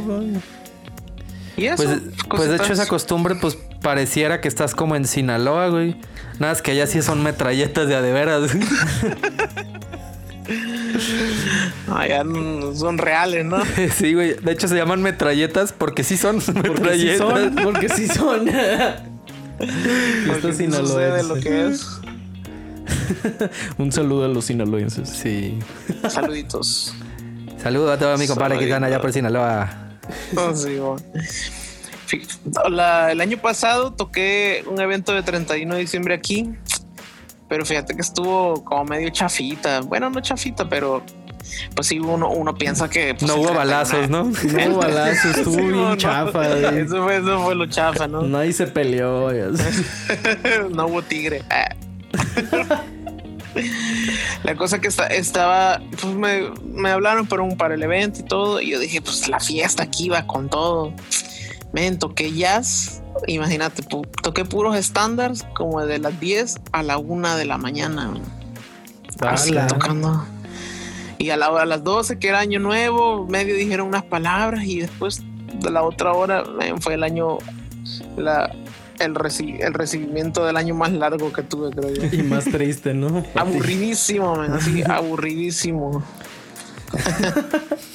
Speaker 3: Y eso,
Speaker 1: Pues, pues de hecho esa costumbre pues pareciera que estás como en Sinaloa, güey. Nada, es que allá sí son metralletas de a de veras.
Speaker 3: Ah, son reales, ¿no?
Speaker 1: sí, güey. De hecho se llaman metralletas porque sí son
Speaker 2: Porque sí
Speaker 1: metralletas.
Speaker 2: son, porque sí son.
Speaker 3: Porque
Speaker 2: Esto
Speaker 3: lo
Speaker 2: sinaloense.
Speaker 3: que es.
Speaker 2: Un saludo a los sinaloenses.
Speaker 1: Sí.
Speaker 3: Saluditos.
Speaker 1: Saludos a todos mis compadres que están allá por. Sinaloa.
Speaker 3: Oh, sí, bueno. Fí- la- el año pasado toqué un evento de 31 de diciembre aquí, pero fíjate que estuvo como medio chafita. Bueno, no chafita, pero pues sí, uno, uno piensa que... pues,
Speaker 1: No hubo balazos,
Speaker 3: una-
Speaker 1: ¿no?
Speaker 2: No hubo balazos, estuvo
Speaker 3: Sí,
Speaker 2: bien
Speaker 3: no,
Speaker 2: chafa. güey.
Speaker 3: Eso fue, eso fue lo chafa, ¿no?
Speaker 2: Nadie se peleó.
Speaker 3: no hubo tigre. Ah. La cosa que está, estaba, pues me, me hablaron para, un, para el evento y todo, y yo dije, pues la fiesta aquí va con todo. Men, toqué jazz, imagínate, pu- toqué puros estándares como de las 10 a la 1 de la mañana. men. Así tocando. Y a, la, a las 12, que era año nuevo, medio dijeron unas palabras y después de la otra hora fue el año, la, el, reci- el recibimiento del año más largo que tuve, creo yo.
Speaker 2: Y más triste, ¿no?
Speaker 3: Aburridísimo, men, así, aburridísimo.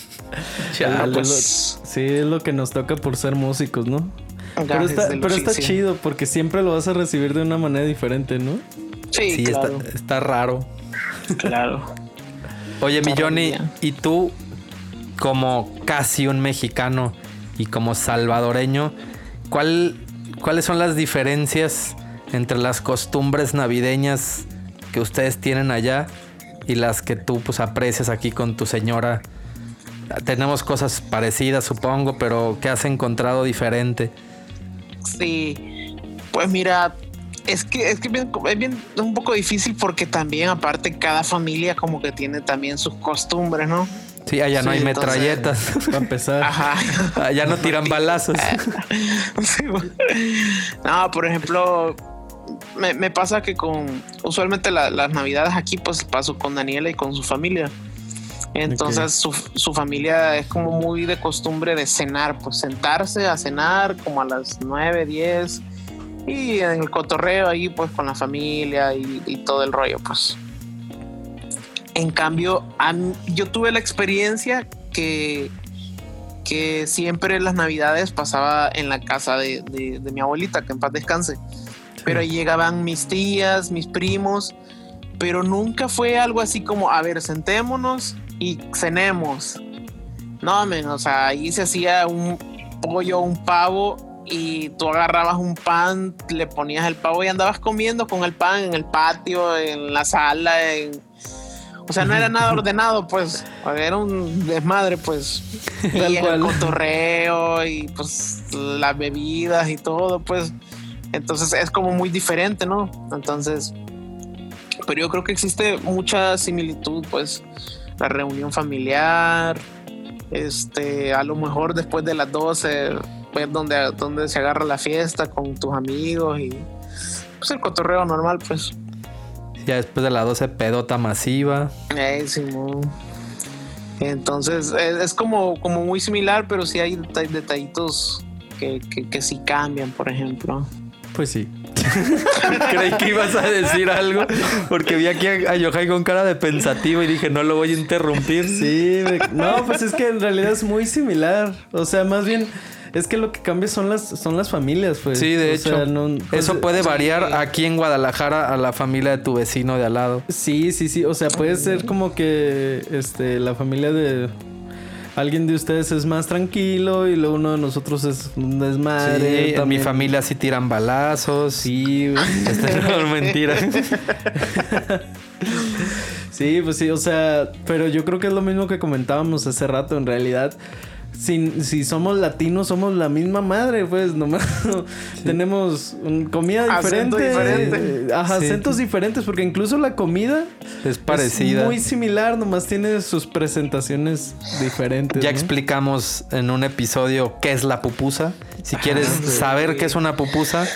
Speaker 1: Chale.
Speaker 2: Chale,
Speaker 3: pues,
Speaker 2: Sí, es lo que nos toca por ser músicos, ¿no? Pero está, pero chido porque siempre lo vas a recibir de una manera diferente, ¿no?
Speaker 3: Sí,
Speaker 1: Sí,
Speaker 3: claro,
Speaker 1: está, está raro.
Speaker 3: claro.
Speaker 1: Oye, mi Johnny. ¿y tú, como casi un mexicano y como salvadoreño, ¿cuál, cuáles son las diferencias entre las costumbres navideñas que ustedes tienen allá y las que tú pues aprecias aquí con tu señora? Tenemos cosas parecidas, supongo, pero ¿qué has encontrado diferente?
Speaker 3: Sí, pues mira, es que es que bien- es bien un poco difícil porque también aparte cada familia como que tiene también sus costumbres, ¿no?
Speaker 1: Sí, allá no
Speaker 3: Sí,
Speaker 1: hay
Speaker 3: entonces-
Speaker 1: metralletas,
Speaker 2: Para empezar.
Speaker 3: Ajá.
Speaker 1: allá no tiran balazos.
Speaker 3: Sí, bueno. no, por ejemplo, me, me pasa que con usualmente la- las navidades aquí pues paso con Daniela y con su familia. Entonces su, su familia es como muy de costumbre de cenar, pues sentarse a cenar como a las 9, 10 y en el cotorreo ahí pues con la familia y, y todo el rollo pues. En cambio, mí- yo tuve la experiencia que que siempre las navidades pasaba en la casa de, de- de mi abuelita, que en paz descanse. Pero ahí llegaban mis tías, mis primos, pero nunca fue algo así como, a ver, sentémonos y cenemos. No, men, o sea, ahí se hacía un pollo, un pavo y tú agarrabas un pan, le ponías el pavo y andabas comiendo con el pan en el patio, en la sala, en... O sea, no era nada ordenado, pues. Era un desmadre, pues. Y el cotorreo y pues las bebidas y todo, pues. Entonces es como muy diferente, ¿no? Entonces, pero yo creo que existe mucha similitud, pues. La reunión familiar, este, a lo mejor después de las 12, pues donde, donde se agarra la fiesta con tus amigos y pues el cotorreo normal, pues.
Speaker 1: Ya después de la 12 pedota masiva.
Speaker 3: Eh, Simón. Entonces es, es como, como muy similar, pero sí hay deta- detallitos que, que, que sí cambian, por ejemplo.
Speaker 2: Pues sí.
Speaker 1: Creí que ibas a decir algo porque vi aquí a a Yohai con cara de pensativo y dije, no lo voy a interrumpir.
Speaker 2: Sí, me- no, pues es que en realidad es muy similar. O sea, más bien es que lo que cambia son las son las familias, pues.
Speaker 1: Sí, de
Speaker 2: O
Speaker 1: hecho.
Speaker 2: sea, no- pues,
Speaker 1: Eso puede
Speaker 3: sí.
Speaker 1: variar aquí en Guadalajara a la familia de tu vecino de al lado.
Speaker 2: Sí, sí, sí. O sea, puede ser como que este la familia de alguien de ustedes es más tranquilo y luego uno de nosotros es un desmadre.
Speaker 1: Sí, en mi familia sí tiran balazos.
Speaker 2: Sí.
Speaker 1: Este, no, mentira.
Speaker 2: Sí, pues sí, o sea, pero yo creo que es lo mismo que comentábamos hace rato, en realidad. Si, si somos latinos, somos la misma madre, pues nomás tenemos un- comida
Speaker 3: Acento
Speaker 2: diferente.
Speaker 3: diferente.
Speaker 2: eh, Ajá,
Speaker 1: Sí.
Speaker 2: acentos diferentes, porque incluso la comida
Speaker 1: Es parecida.
Speaker 2: es muy similar, nomás tiene sus presentaciones diferentes.
Speaker 1: Ya
Speaker 2: ¿no?
Speaker 1: explicamos en un episodio qué es la pupusa. Si quieres
Speaker 3: sí.
Speaker 1: saber qué es una pupusa,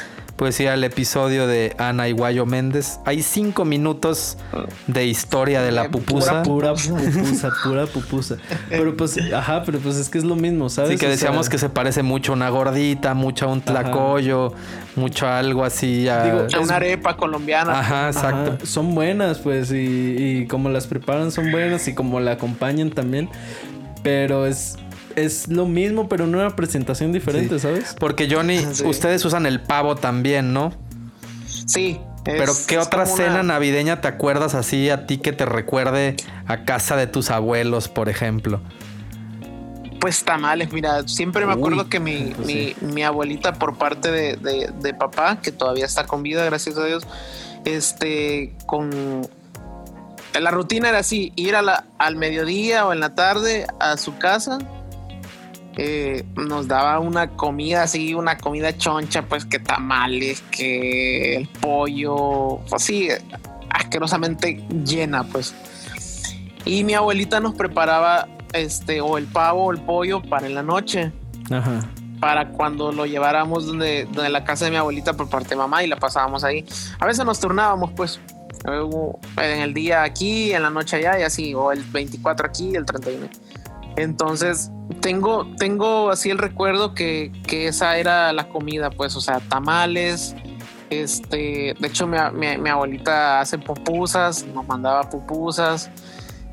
Speaker 1: puedes ir al episodio de Ana Iguayo Méndez. Hay cinco minutos de historia de la
Speaker 3: De
Speaker 1: pupusa.
Speaker 2: Pura pupusa, pura pupusa. Pero pues, ajá, pero pues es que es lo mismo, ¿sabes?
Speaker 1: Sí, que
Speaker 2: O
Speaker 1: decíamos
Speaker 2: sea,
Speaker 1: que se parece mucho a una gordita, mucho a un tlacoyo, mucho a algo así. a-
Speaker 2: Digo,
Speaker 3: A Una arepa colombiana.
Speaker 1: Ajá, exacto.
Speaker 2: Ajá, son buenas, pues, y, y como las preparan son buenas y como la acompañan también. Pero es, es lo mismo, pero en una presentación diferente, ¿sabes?
Speaker 1: Porque Johnny,
Speaker 3: Sí.
Speaker 1: ustedes usan el pavo también, ¿no?
Speaker 3: Sí. es-
Speaker 1: Pero ¿qué otra cena
Speaker 3: una-
Speaker 1: navideña te acuerdas así a ti que te recuerde a casa de tus abuelos, por ejemplo?
Speaker 3: Pues tamales, mira, siempre me
Speaker 2: Uy,
Speaker 3: acuerdo que mi,
Speaker 2: pues
Speaker 3: mi, mi abuelita por parte de, de- de papá, que todavía está con vida, gracias a Dios, este, con la rutina era así, ir a la, al mediodía o en la tarde a su casa. Eh, nos daba una comida así, una comida choncha, pues que tamales, que el pollo, así asquerosamente llena, pues. Y mi abuelita nos preparaba este o el pavo o el pollo para en la noche,
Speaker 2: Ajá.
Speaker 3: para cuando lo lleváramos donde, donde la casa de mi abuelita por parte de mamá y la pasábamos ahí. A veces nos turnábamos, pues, en el día aquí, en la noche allá y así, o el 24 aquí, el 31. Entonces, tengo, tengo así el recuerdo que, que esa era la comida, pues, o sea, tamales. Este, de hecho, mi, mi- mi abuelita hace pupusas, nos mandaba pupusas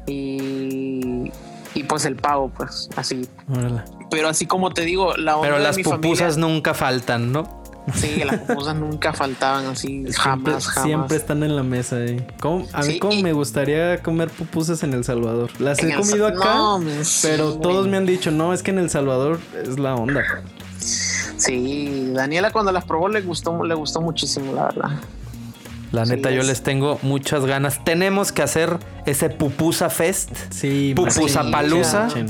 Speaker 3: y, y pues el pavo, pues, así.
Speaker 2: Órale.
Speaker 3: Pero así como te digo, la onda
Speaker 1: Pero
Speaker 3: de
Speaker 1: las
Speaker 3: mi
Speaker 1: pupusas
Speaker 3: familia,
Speaker 1: nunca faltan, ¿no?
Speaker 3: Sí, las pupusas nunca faltaban así,
Speaker 2: Siempre,
Speaker 3: jamás, jamás.
Speaker 2: siempre están en la mesa ahí. ¿Cómo- a mí
Speaker 3: Sí,
Speaker 2: como
Speaker 3: y-
Speaker 2: me gustaría comer pupusas en El Salvador. Las he comido acá,
Speaker 3: No, men, sí,
Speaker 2: pero
Speaker 3: güey.
Speaker 2: todos me han dicho, no, es que en El Salvador es la onda.
Speaker 3: Sí, Daniela cuando las probó le gustó, le gustó muchísimo, la verdad.
Speaker 1: La
Speaker 3: Sí,
Speaker 1: neta, yo
Speaker 3: es-
Speaker 1: les tengo muchas ganas. Tenemos que hacer ese Pupusa Fest.
Speaker 2: Sí,
Speaker 1: Pupusapalooza.
Speaker 2: machín.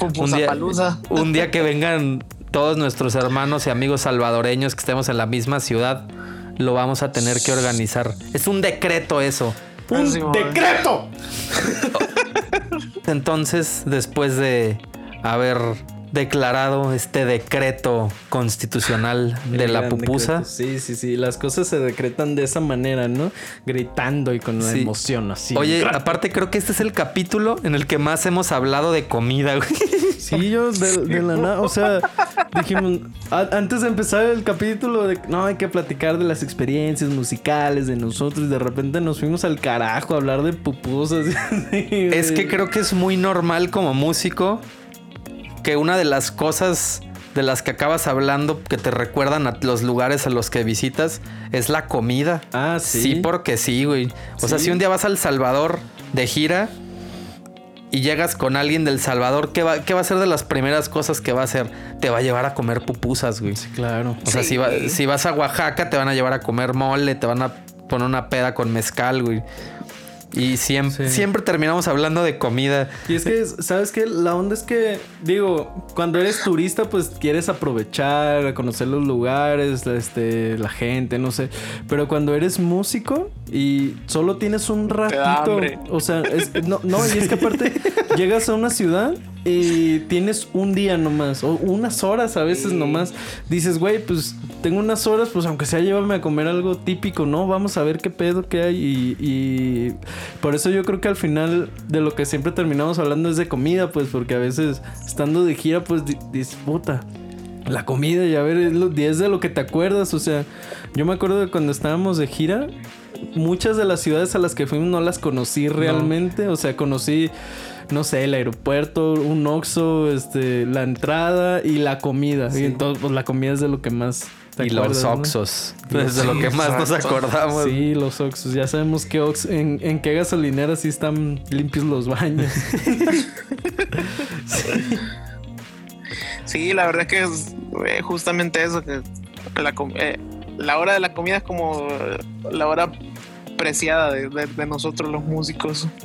Speaker 1: Un
Speaker 3: Pupusa
Speaker 1: día,
Speaker 3: palusa.
Speaker 1: un día que vengan todos nuestros hermanos y amigos salvadoreños que estemos en la misma ciudad, lo vamos a tener que organizar. Es un decreto eso.
Speaker 2: ¡Un
Speaker 3: Sí,
Speaker 2: decreto!
Speaker 1: Entonces, después de haber declarado este decreto constitucional de la pupusa,
Speaker 2: decreto. Sí, sí, sí. Las cosas se decretan de esa manera, ¿no? Gritando y con la
Speaker 1: Sí.
Speaker 2: emoción así.
Speaker 1: Oye, aparte creo que este es el capítulo en el que más hemos hablado de comida, güey.
Speaker 2: Sí, yo de, de la nada, o sea, dijimos, a- antes de empezar el capítulo, de, no, hay que platicar de las experiencias musicales de nosotros y de repente nos fuimos al carajo a hablar de pupusas.
Speaker 1: Es que creo que es muy normal como músico que una de las cosas de las que acabas hablando que te recuerdan a los lugares a los que visitas es la comida.
Speaker 2: Ah, sí.
Speaker 1: Sí, porque sí, güey. O sea,
Speaker 2: Sí.
Speaker 1: si un día vas al Salvador de gira y llegas con alguien del Salvador, ¿qué va, qué va a ser de las primeras cosas que va a hacer? Te va a llevar a comer pupusas, güey.
Speaker 2: Claro.
Speaker 1: O sea,
Speaker 3: Sí.
Speaker 1: si, va- si vas a Oaxaca, te van a llevar a comer mole, te van a poner una peda con mezcal, güey. Y siempre,
Speaker 2: Sí.
Speaker 1: siempre terminamos hablando de comida.
Speaker 2: Y es que, ¿sabes qué? La onda es que, digo, cuando eres turista, pues quieres aprovechar, conocer los lugares, este, la gente, no sé. Pero cuando eres músico y solo tienes un ratito, o sea, es- no, no, y es que aparte llegas a una ciudad y tienes un día nomás, o unas horas a veces
Speaker 3: Sí.
Speaker 2: nomás. Dices, güey, pues tengo unas horas, pues aunque sea llévame a comer algo típico, ¿no? Vamos a ver qué pedo que hay y, y por eso yo creo que al final de lo que siempre terminamos hablando es de comida, pues porque a veces estando de gira, pues di- dices, puta. La comida, y a ver, es, lo, y es de lo que te acuerdas. O sea, yo me acuerdo de cuando estábamos de gira, muchas de las ciudades a las que fuimos no las conocí realmente. O sea, conocí, no sé, el aeropuerto, un Oxxo, este, la entrada y la comida. Y entonces, pues la comida es de lo que más
Speaker 1: Y los
Speaker 2: ¿no?
Speaker 1: Oxos. Es de lo que más nos acordamos.
Speaker 2: Sí, los Oxxos. Ya sabemos que Ox en, en qué gasolineras sí están limpios los baños.
Speaker 3: Sí, la verdad que es eh, justamente eso, que la, eh, la hora de la comida es como la hora preciada de, nosotros los músicos.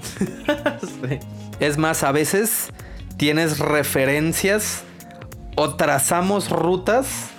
Speaker 1: Es más, a veces tienes referencias o trazamos rutas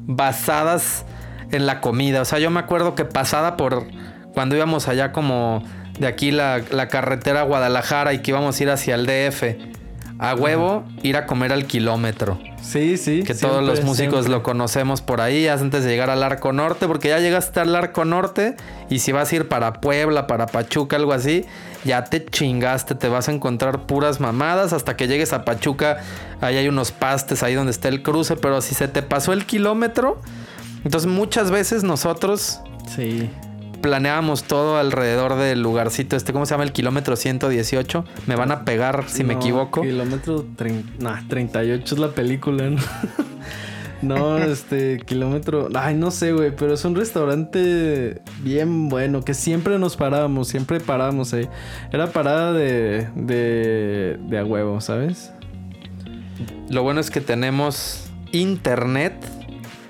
Speaker 1: basadas en la comida. O sea, yo me acuerdo que pasada por cuando íbamos allá como de aquí la, la carretera a Guadalajara y que íbamos a ir hacia el DF. A huevo, ir a comer al kilómetro.
Speaker 2: Sí, sí.
Speaker 1: Que todos los músicos
Speaker 2: siempre.
Speaker 1: lo conocemos por ahí antes de llegar al Arco Norte, porque ya llegaste al Arco Norte y si vas a ir para Puebla, para Pachuca, algo así, ya te chingaste, te vas a encontrar puras mamadas hasta que llegues a Pachuca, ahí hay unos pastes ahí donde está el cruce, pero si se te pasó el kilómetro, entonces muchas veces nosotros
Speaker 2: Sí.
Speaker 1: Planeábamos todo alrededor del lugarcito este, ¿cómo se llama? El kilómetro 118, me van a pegar si me equivoco.
Speaker 2: Kilómetro nah, 38 es la película, ¿no? no, este, kilómetro. Ay, no sé, güey, pero es un restaurante bien bueno que siempre nos parábamos, siempre parábamos ahí. Era parada de, de, de a huevo, ¿sabes?
Speaker 1: Lo bueno es que tenemos internet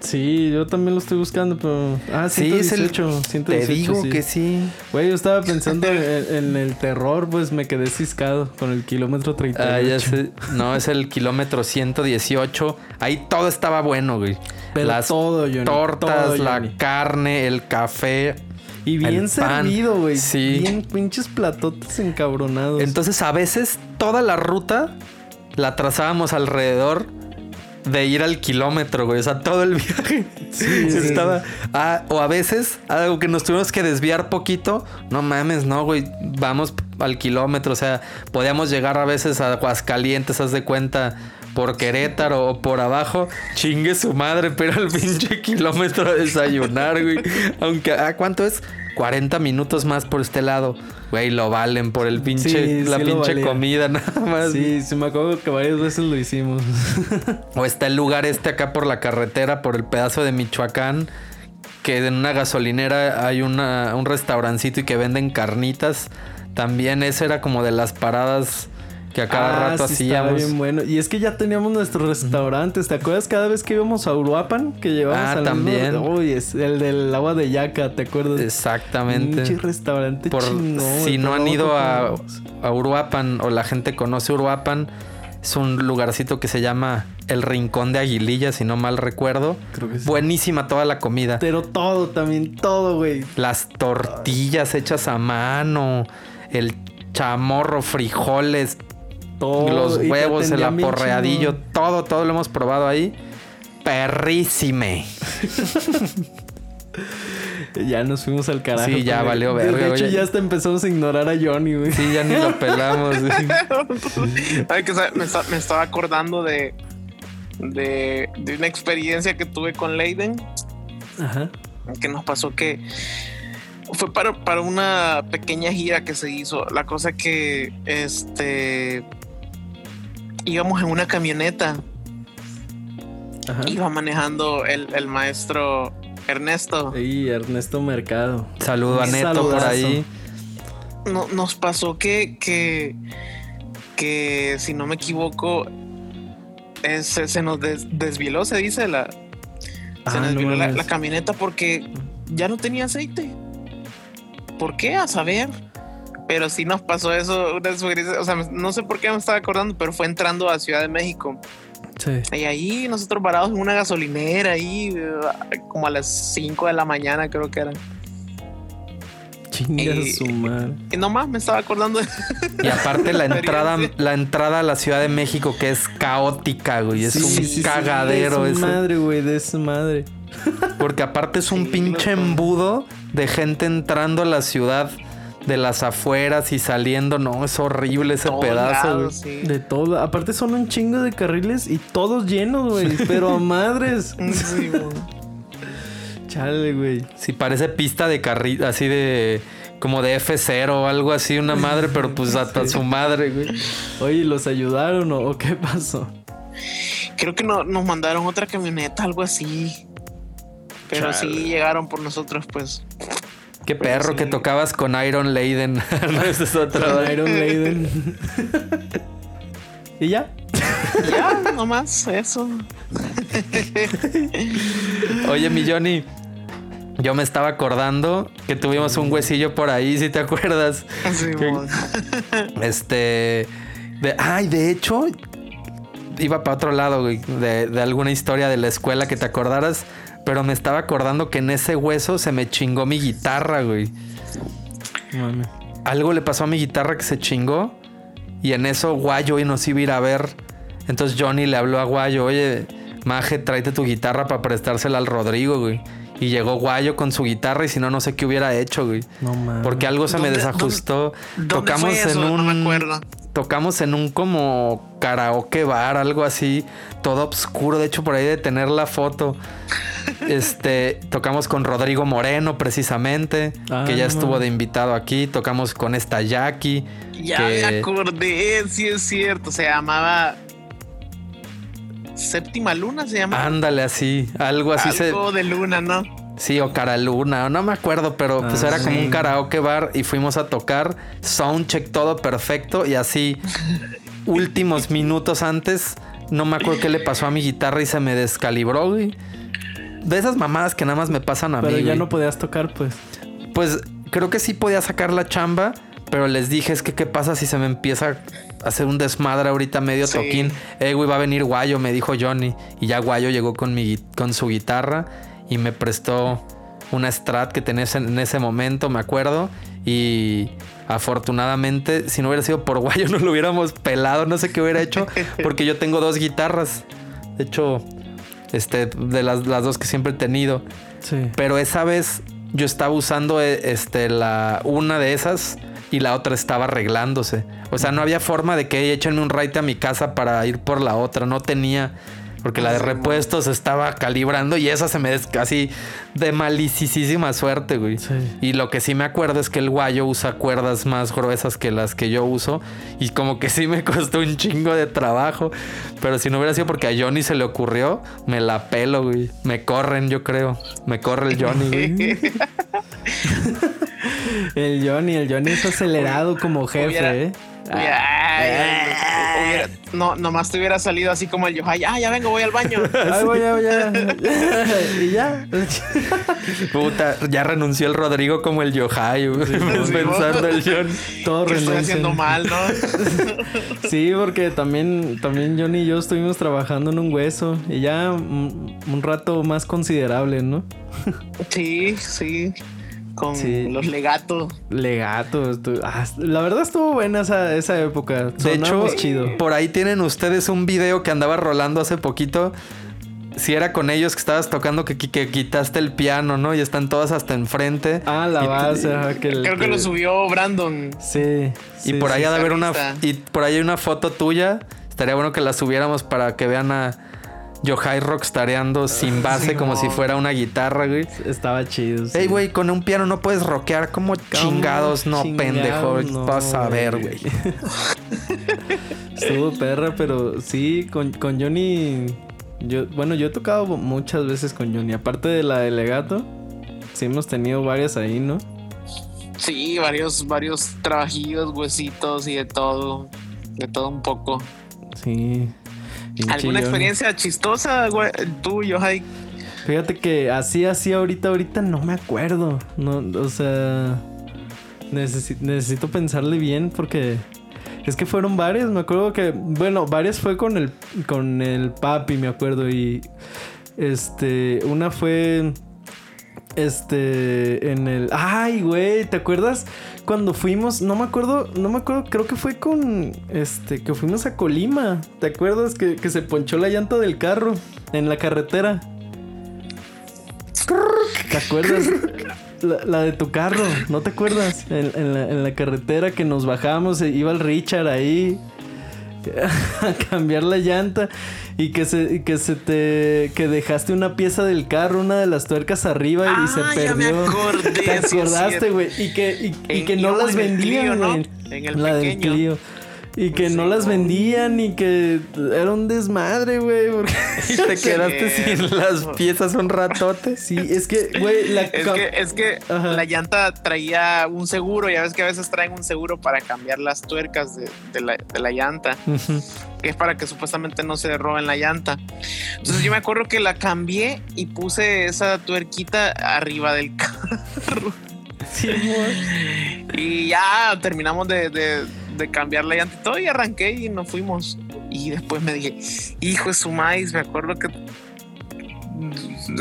Speaker 2: Sí, yo también lo estoy buscando, pero. Ah,
Speaker 1: Sí, es el-
Speaker 2: 118, 118,
Speaker 1: Te digo
Speaker 2: sí.
Speaker 1: que sí.
Speaker 2: Güey, yo estaba pensando en, en el terror, pues me quedé ciscado con el kilómetro 38.
Speaker 1: Ah, ya sé. No, es el kilómetro 118. Ahí todo estaba bueno, güey.
Speaker 2: Pero
Speaker 1: Las
Speaker 2: todo, Johnny,
Speaker 1: tortas,
Speaker 2: todo,
Speaker 1: la
Speaker 2: Johnny.
Speaker 1: carne, el café.
Speaker 2: Y bien servido, güey.
Speaker 1: Sí.
Speaker 2: Bien pinches platotes encabronados.
Speaker 1: Entonces, a veces toda la ruta la trazábamos alrededor de ir al kilómetro, güey. O sea, todo el viaje
Speaker 2: Sí, sí,
Speaker 1: estaba. Ah, o a veces, algo que nos tuvimos que desviar poquito. No mames, no, güey. Vamos al kilómetro. O sea, podíamos llegar a veces a Aguascalientes, haz de cuenta. Por Querétaro o por abajo, chingue su madre, pero el pinche kilómetro a desayunar, güey. Aunque, ¿ah, cuánto es? 40 minutos más por este lado. Güey, lo valen por el pinche,
Speaker 2: Sí,
Speaker 1: la
Speaker 2: sí
Speaker 1: pinche comida, nada más.
Speaker 2: Sí, sí, me acuerdo que varias veces lo hicimos.
Speaker 1: O está el lugar este acá por la carretera, por el pedazo de Michoacán, que en una gasolinera hay una, un restaurancito y que venden carnitas. También ese era como de las paradas que a cada rato
Speaker 2: Ah, sí, estaba
Speaker 1: hacíamos.
Speaker 2: bien bueno. Y es que ya teníamos nuestros restaurantes. ¿Te acuerdas cada vez que íbamos a Uruapan? Que llevábamos
Speaker 1: Ah,
Speaker 2: al
Speaker 1: también.
Speaker 2: Uy, es el del agua de yaca, ¿te acuerdas?
Speaker 1: Exactamente.
Speaker 2: Pinche restaurante
Speaker 1: Por,
Speaker 2: chingón,
Speaker 1: si no han ido a, a Uruapan o la gente conoce Uruapan, es un lugarcito que se llama El Rincón de Aguililla, si no mal recuerdo.
Speaker 2: Creo que sí.
Speaker 1: Buenísima toda la comida.
Speaker 2: Pero todo también, todo, güey.
Speaker 1: Las tortillas hechas a mano, el chamorro, frijoles,
Speaker 2: Todo.
Speaker 1: los huevos, el aporreadillo, todo, todo lo hemos probado ahí. Perrísime.
Speaker 2: Ya nos fuimos al carajo.
Speaker 1: Sí, ya valió verga,
Speaker 2: De hecho, ya hasta empezamos a ignorar a Johnny, güey.
Speaker 1: Sí, ya ni lo pelamos.
Speaker 3: Ay, que me estaba acordando de, de, de una experiencia que tuve con Leiden,
Speaker 2: Ajá.
Speaker 3: que nos pasó que fue para, para una pequeña gira que se hizo. La cosa que este íbamos en una camioneta,
Speaker 2: Ajá.
Speaker 3: iba manejando el, el maestro Ernesto.
Speaker 2: Y Ernesto Mercado.
Speaker 1: Saludo a Neto por ahí.
Speaker 3: No- nos pasó que, que, que si no me equivoco, se, se nos des- desvieló, se dice, la, se
Speaker 2: Ah,
Speaker 3: nos
Speaker 2: no
Speaker 3: desvieló la, la camioneta porque ya no tenía aceite. ¿Por qué? A saber. Pero sí nos pasó eso, una o sea, no sé por qué me estaba acordando, pero fue entrando a Ciudad de México.
Speaker 2: Sí.
Speaker 3: Y ahí nosotros parados en una gasolinera, ahí como a las 5 de la mañana creo que eran.
Speaker 2: Chinga su madre.
Speaker 3: Y nomás me estaba acordando de...
Speaker 1: Y aparte la entrada, la entrada a la Ciudad de México que es caótica, güey. Es
Speaker 2: Sí,
Speaker 1: un
Speaker 2: sí,
Speaker 1: cagadero
Speaker 2: De su
Speaker 1: eso.
Speaker 2: madre, güey, de su madre.
Speaker 1: Porque aparte es un
Speaker 3: Sí,
Speaker 1: pinche embudo de gente entrando a la ciudad de las afueras y saliendo. No, es horrible ese pedazo,
Speaker 3: sí.
Speaker 2: De todo. Aparte son un chingo de carriles y todos llenos, güey. Pero a madres.
Speaker 3: Sí, güey.
Speaker 2: Chale, güey.
Speaker 1: Sí, parece pista de carril, así de. Como de F0 o algo así, una madre, pero pues hasta su madre, güey.
Speaker 2: Oye, ¿los ayudaron o, o qué pasó?
Speaker 3: Creo que no, nos mandaron otra camioneta, algo así. Pero
Speaker 2: Chale.
Speaker 3: sí llegaron por nosotros, pues.
Speaker 1: Qué
Speaker 3: Pero
Speaker 1: perro
Speaker 3: sí.
Speaker 1: que tocabas con Iron Leiden. no, ese es otro.
Speaker 2: Con Iron Maiden. ¿Y ya?
Speaker 3: Ya, nomás eso.
Speaker 1: Oye, mi Johnny, yo me estaba acordando que tuvimos un huesillo por ahí, si te acuerdas.
Speaker 3: Sí, mon.
Speaker 1: Este. De, ay, de hecho, iba para otro lado, güey, de, de alguna historia de la escuela que te acordaras. Pero me estaba acordando que en ese hueso se me chingó mi guitarra, güey.
Speaker 2: Mami.
Speaker 1: Algo le pasó a mi guitarra que se chingó. Y en eso Guayo y nos iba a ir a ver. Entonces Johnny le habló a Guayo, oye, Maje, tráete tu guitarra para prestársela al Rodrigo, güey. Y llegó Guayo con su guitarra y si no, no sé qué hubiera hecho, güey.
Speaker 2: No mames.
Speaker 1: Porque algo se me
Speaker 3: ¿Dónde-
Speaker 1: desajustó.
Speaker 3: ¿Dónde
Speaker 1: Tocamos
Speaker 3: fue eso?
Speaker 1: en un.
Speaker 3: No me acuerdo.
Speaker 1: Tocamos en un como karaoke bar, algo así, todo oscuro. De hecho, por ahí de tener la foto. Este, tocamos con Rodrigo Moreno, precisamente,
Speaker 2: Ah,
Speaker 1: que ya estuvo de invitado aquí. Tocamos con esta Jackie.
Speaker 3: Ya
Speaker 1: que-
Speaker 3: me acordé, sí es cierto. Se llamaba. Séptima Luna se llama.
Speaker 1: Ándale, así, algo así se.
Speaker 3: Algo de luna, ¿no?
Speaker 1: Sí, o Caraluna, no me acuerdo, pero pues
Speaker 2: Ah,
Speaker 1: era como un karaoke bar y fuimos a tocar, soundcheck todo perfecto y así últimos minutos antes, no me acuerdo qué le pasó a mi guitarra y se me descalibró, güey. De esas mamadas que nada más me pasan a
Speaker 2: Pero
Speaker 1: mí.
Speaker 2: ya
Speaker 1: güey.
Speaker 2: no podías tocar, pues.
Speaker 1: Pues creo que sí podía sacar la chamba, pero les dije, es que qué pasa si se me empieza a hacer un desmadre ahorita medio
Speaker 3: Sí.
Speaker 1: toquín. Eh, güey, va a venir Guayo, me dijo Johnny. Y ya Guayo llegó con, mi, con su guitarra y me prestó una Strat que tenés en, en ese momento, me acuerdo. Y afortunadamente, si no hubiera sido por Guayo, no lo hubiéramos pelado, no sé qué hubiera hecho, porque yo tengo dos guitarras. De hecho, este, de las, las dos que siempre he tenido.
Speaker 2: Sí.
Speaker 1: Pero esa vez yo estaba usando eh, este, la, una de esas y la otra estaba arreglándose. O sea, no había forma de que échenme un ride a mi casa para ir por la otra. No tenía. Porque la de repuestos estaba calibrando y esa se me des casi de malicísima suerte, güey.
Speaker 2: Sí.
Speaker 1: Y lo que sí me acuerdo es que el guayo usa cuerdas más gruesas que las que yo uso. Y como que sí me costó un chingo de trabajo. Pero si no hubiera sido porque a Johnny se le ocurrió, me la pelo, güey. Me corren, yo creo. Me corre el Johnny, güey.
Speaker 2: El Johnny, el Johnny es acelerado como jefe,
Speaker 3: Hubiera-
Speaker 2: ¿eh?
Speaker 3: Ay, ay, hubiera- no, nomás te hubiera salido así como el Yohai. Ah, ya vengo, voy al baño.
Speaker 2: Ay, voy, ya, ya. y ya.
Speaker 1: Puta, ya renunció el Rodrigo como el Yohai, güey. Pensando el Johnny.
Speaker 2: Todo
Speaker 3: que estoy haciendo mal, ¿no?
Speaker 2: Sí, porque también, también Johnny y yo estuvimos trabajando en un hueso y ya un, un rato más considerable, ¿no?
Speaker 3: Sí, sí. Con
Speaker 2: Sí.
Speaker 3: los legatos.
Speaker 2: Legato. estu- ah, la verdad estuvo buena esa, esa época.
Speaker 1: De hecho,
Speaker 2: chido.
Speaker 1: por ahí tienen ustedes un video que andaba rolando hace poquito. Si era con ellos que estabas tocando que, que quitaste el piano, ¿no? Y están todas hasta enfrente.
Speaker 2: Ah, la base. ajá, que el-
Speaker 3: Creo que lo subió Brandon.
Speaker 2: Sí.
Speaker 1: Y
Speaker 2: sí,
Speaker 1: por ahí
Speaker 2: sí.
Speaker 1: ha de haber una y por ahí hay una foto tuya. Estaría bueno que la subiéramos para que vean a Yohai rockstareando sin base
Speaker 3: Sí,
Speaker 1: como
Speaker 3: no.
Speaker 1: si fuera una guitarra, güey.
Speaker 2: Estaba chido. sí.
Speaker 1: Ey, güey, con un piano no puedes rockear como chingados, no,
Speaker 2: chingados,
Speaker 1: pendejo.
Speaker 2: no,
Speaker 1: Vas a ver, güey.
Speaker 2: Estuvo perra, pero sí, con, con Johnny. Yo, bueno, yo he tocado muchas veces con Johnny. Aparte de la de legato, sí hemos tenido varias ahí, ¿no?
Speaker 3: Sí, varios, varios trabajillos, huesitos y de todo. De todo un poco.
Speaker 2: Sí.
Speaker 3: ¿Alguna experiencia chistosa, güey? Tú, Yohai?
Speaker 2: Fíjate que así, así ahorita, ahorita no me acuerdo. No, o sea. necesi- necesito pensarle bien porque. Es que fueron varias, me acuerdo que. Bueno, varias fue con el. con el papi, me acuerdo. Y. Este. Una fue. Este. En el. Ay, güey. ¿Te acuerdas? Cuando fuimos. No me acuerdo. No me acuerdo. Creo que fue con. Este. Que fuimos a Colima. ¿Te acuerdas? Que, se ponchó la llanta del carro. En la carretera. ¿Te acuerdas? La, la de tu carro, ¿no te acuerdas? En, en la, en la carretera que nos bajamos, e iba el Richard ahí a cambiar la llanta y que se, que se te que dejaste una pieza del carro, una de las tuercas arriba y se
Speaker 3: Ah, ya me
Speaker 2: perdió.
Speaker 3: acordé,
Speaker 2: ¿Te acordaste, güey? Y que, y, que no las vendían, güey.
Speaker 3: En el
Speaker 2: la del
Speaker 3: pequeño.
Speaker 2: Clio. Y que
Speaker 3: Sí,
Speaker 2: no las vendían y que era un desmadre, güey. porque-
Speaker 1: Y te quedaste
Speaker 3: Sí.
Speaker 1: sin las piezas un ratote.
Speaker 2: Sí, es que, güey, la
Speaker 3: Es que, es que la llanta traía un seguro. Ya ves que a veces traen un seguro para cambiar las tuercas de, de la, de la llanta, que es para que supuestamente no se roben la llanta. Entonces yo me acuerdo que la cambié y puse esa tuerquita arriba del carro.
Speaker 2: Sí, amor.
Speaker 3: Y ya terminamos de, de- de cambiar la llanta todo y arranqué y nos fuimos. Y después me dije, hijo de su maíz, me acuerdo que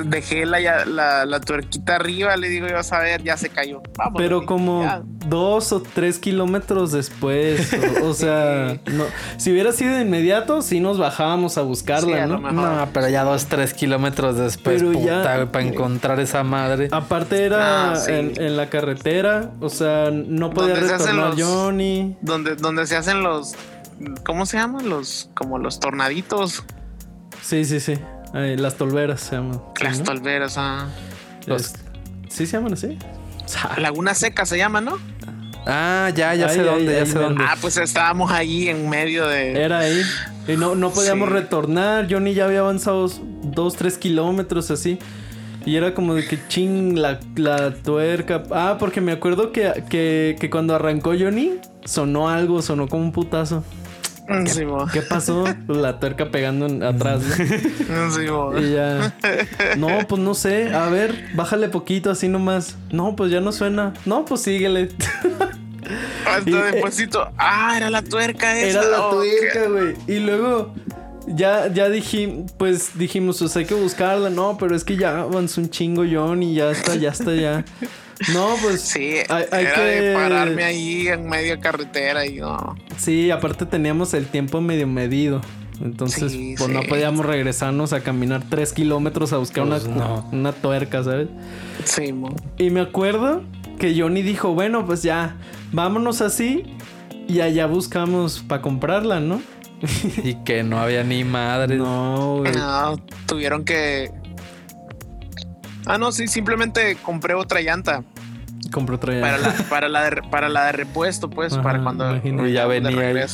Speaker 3: dejé la, la, la tuerquita arriba, le digo, yo a saber, ya se cayó. Vamos,
Speaker 2: Pero como
Speaker 3: ya.
Speaker 2: dos o tres kilómetros después. O, o sea, no, si hubiera sido de inmediato, sí nos bajábamos a
Speaker 3: Sí,
Speaker 2: buscarla, ¿no?
Speaker 1: No, pero ya dos, tres kilómetros después,
Speaker 2: Pero
Speaker 1: puta,
Speaker 2: ya-
Speaker 1: para encontrar esa madre.
Speaker 2: Aparte era
Speaker 3: Ah, sí.
Speaker 2: en, en la carretera, o sea, no podía
Speaker 3: Donde se hacen
Speaker 2: retornar
Speaker 3: los-
Speaker 2: Johnny.
Speaker 3: Donde, donde se hacen los, ¿cómo se llaman? Los, como los tornaditos,
Speaker 2: Sí, sí, sí. Ay, las tolveras se llaman. Sí,
Speaker 3: las
Speaker 2: ¿no?
Speaker 3: tolveras, ah.
Speaker 1: Los-
Speaker 2: ¿Sí se llaman así?
Speaker 3: Laguna Seca se llama, ¿no?
Speaker 1: Ah, ya, ya sé dónde, ya sé dónde.
Speaker 3: Ah, pues estábamos ahí en medio de...
Speaker 2: Era ahí. Y no, no podíamos
Speaker 3: Sí.
Speaker 2: retornar. Johnny ya había avanzado dos, tres kilómetros así. Y era como de que ching, la, la tuerca. Ah, porque me acuerdo que, que, que cuando arrancó Johnny, sonó algo, sonó como un putazo.
Speaker 3: Sí, mo.
Speaker 2: ¿Qué pasó? La tuerca pegando atrás. ¿no?
Speaker 3: Sí, mo.
Speaker 2: Y ya. No, pues no sé. A ver, bájale poquito así nomás. No, pues ya no suena. No, pues síguele.
Speaker 3: Hasta
Speaker 2: y-
Speaker 3: despuésito. Ah, era la tuerca esa.
Speaker 2: Era la tuerca, güey. Y luego ya, ya dije, pues dijimos, pues hay que buscarla. No, pero es que ya avanzó un chingo John y ya está, ya está, ya. No, pues
Speaker 3: Sí,
Speaker 2: hay, hay
Speaker 3: era
Speaker 2: que
Speaker 3: de pararme ahí en media carretera y no.
Speaker 2: Sí, aparte teníamos el tiempo medio medido. Entonces,
Speaker 3: Sí,
Speaker 2: pues no podíamos regresarnos a caminar tres kilómetros a buscar
Speaker 1: Pues
Speaker 2: una,
Speaker 1: no.
Speaker 2: una tuerca, ¿sabes?
Speaker 3: Sí, mo.
Speaker 2: Y me acuerdo que Johnny dijo, bueno, pues ya, vámonos así y allá buscamos para comprarla, ¿no?
Speaker 1: Y que no había ni madre.
Speaker 2: No, güey.
Speaker 3: No, tuvieron que. Ah, no, sí, simplemente compré otra llanta
Speaker 2: Compré otra ya.
Speaker 3: para la, para la, de, para la de repuesto, pues,
Speaker 2: Ajá,
Speaker 3: para cuando
Speaker 2: imagínate.
Speaker 1: Ya venía.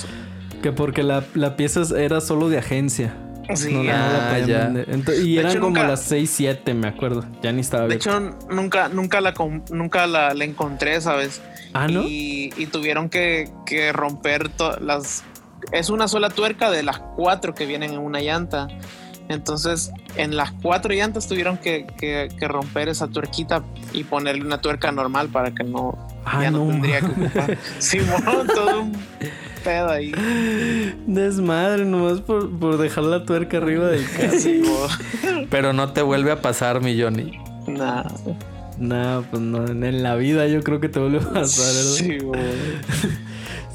Speaker 2: Que porque la, la pieza era solo de agencia.
Speaker 3: Sí,
Speaker 2: no, no
Speaker 3: ah,
Speaker 2: la podían
Speaker 1: ya.
Speaker 2: vender. Ento- y
Speaker 3: De
Speaker 2: eran
Speaker 3: hecho,
Speaker 2: como
Speaker 3: nunca-
Speaker 2: las 6, 7, me acuerdo. Ya ni estaba
Speaker 3: de
Speaker 2: bien.
Speaker 3: hecho, nunca, nunca la nunca la, la encontré, ¿sabes?
Speaker 2: ah, ¿no?
Speaker 3: y, y tuvieron que, que romper las. Es una sola tuerca de las cuatro que vienen en una llanta. Entonces, en las cuatro llantas tuvieron que, que- que romper esa tuerquita y ponerle una tuerca normal para que no,
Speaker 2: Ah,
Speaker 3: ya no,
Speaker 2: no,
Speaker 3: tendría que ocupar. Simón, todo un pedo ahí.
Speaker 2: Desmadre, nomás por, por dejar la tuerca arriba del carro.
Speaker 3: Simón.
Speaker 1: Pero no te vuelve a pasar, mi Johnny.
Speaker 3: Nah.
Speaker 2: No, pues no, en la vida yo creo que te vuelve a pasar, ¿verdad?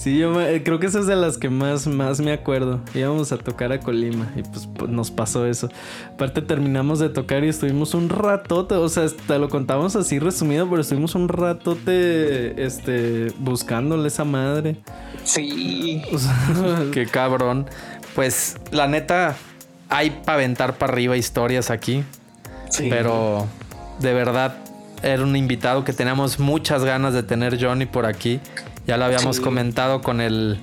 Speaker 2: Sí, yo me- eh, creo que esa es de las que más, más me acuerdo. Íbamos a tocar a Colima y pues, pues, nos pasó eso. Aparte terminamos de tocar y estuvimos un ratote, o sea, te lo contamos así resumido, pero estuvimos un ratote este, buscándole esa madre.
Speaker 3: Sí.
Speaker 2: O sea,
Speaker 1: Qué cabrón. Pues la neta, hay para aventar para arriba historias aquí.
Speaker 3: Sí.
Speaker 1: Pero de verdad, era un invitado que teníamos muchas ganas de tener Johnny por aquí. Ya lo habíamos
Speaker 3: Sí.
Speaker 1: comentado con el,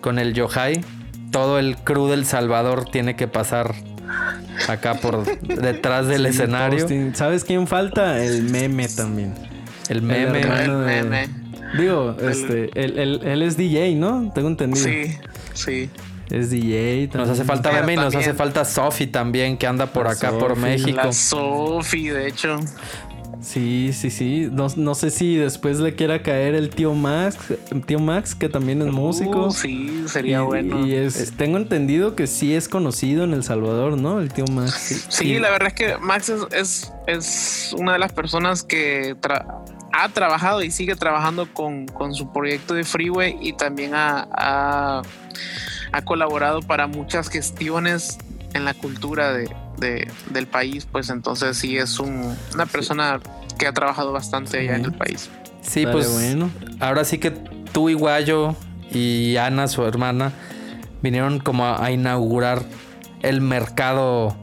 Speaker 1: con el Yohai. Todo el crew del Salvador tiene que pasar acá por detrás del
Speaker 2: sí,
Speaker 1: escenario.
Speaker 2: ¿Sabes quién falta? El meme también.
Speaker 1: El meme.
Speaker 2: hermano.
Speaker 3: El
Speaker 2: de-
Speaker 3: meme.
Speaker 2: Digo, este, él, él- él es DJ, ¿no? Tengo entendido.
Speaker 3: Sí, sí.
Speaker 2: Es DJ.
Speaker 1: Nos
Speaker 2: también.
Speaker 1: hace falta meme y nos hace falta Sofi también, que anda por
Speaker 2: La
Speaker 1: acá, por. México.
Speaker 3: La Sofi, de hecho.
Speaker 2: Sí, sí, sí. No, no sé si después le quiera caer el tío Max, el tío Max, que también es músico.
Speaker 3: Uh, sí, sería
Speaker 2: y,
Speaker 3: bueno.
Speaker 2: y es, tengo entendido que sí es conocido en El Salvador, ¿no? El tío Max. Sí,
Speaker 3: la verdad es que Max es, es, es una de las personas que tra- ha trabajado y sigue trabajando con, con su proyecto de Freeway y también ha, ha, ha colaborado para muchas gestiones en la cultura de, de- del país. Pues entonces sí es un- una persona que ha trabajado bastante allá en el país.
Speaker 1: Sí,
Speaker 2: Dale,
Speaker 1: pues
Speaker 2: bueno.
Speaker 1: ahora sí que tú y Guayo y Ana, su hermana, vinieron como a, a inaugurar el mercado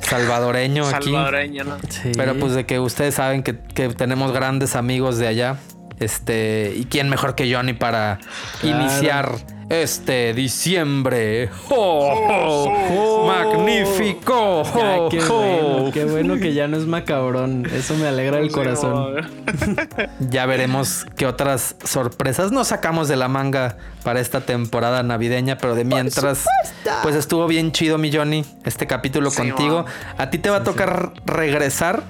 Speaker 1: salvadoreño aquí.
Speaker 3: Salvadoreño, ¿no?
Speaker 2: Sí.
Speaker 1: Pero pues de que ustedes saben que, que tenemos grandes amigos de allá. Este, y quién mejor que Johnny para
Speaker 2: Claro.
Speaker 1: iniciar este diciembre. ¡Oh, oh, ¡Magnífico!
Speaker 2: Ya,
Speaker 1: ¡Oh,
Speaker 2: qué, bueno, qué bueno que ya no es macabrón. Eso me alegra el corazón.
Speaker 1: Ya veremos qué otras sorpresas nos sacamos de la manga para esta temporada navideña, pero de mientras, pues estuvo bien chido, mi Johnny, este capítulo
Speaker 3: Sí,
Speaker 1: contigo.
Speaker 3: man.
Speaker 1: A ti te va a tocar regresar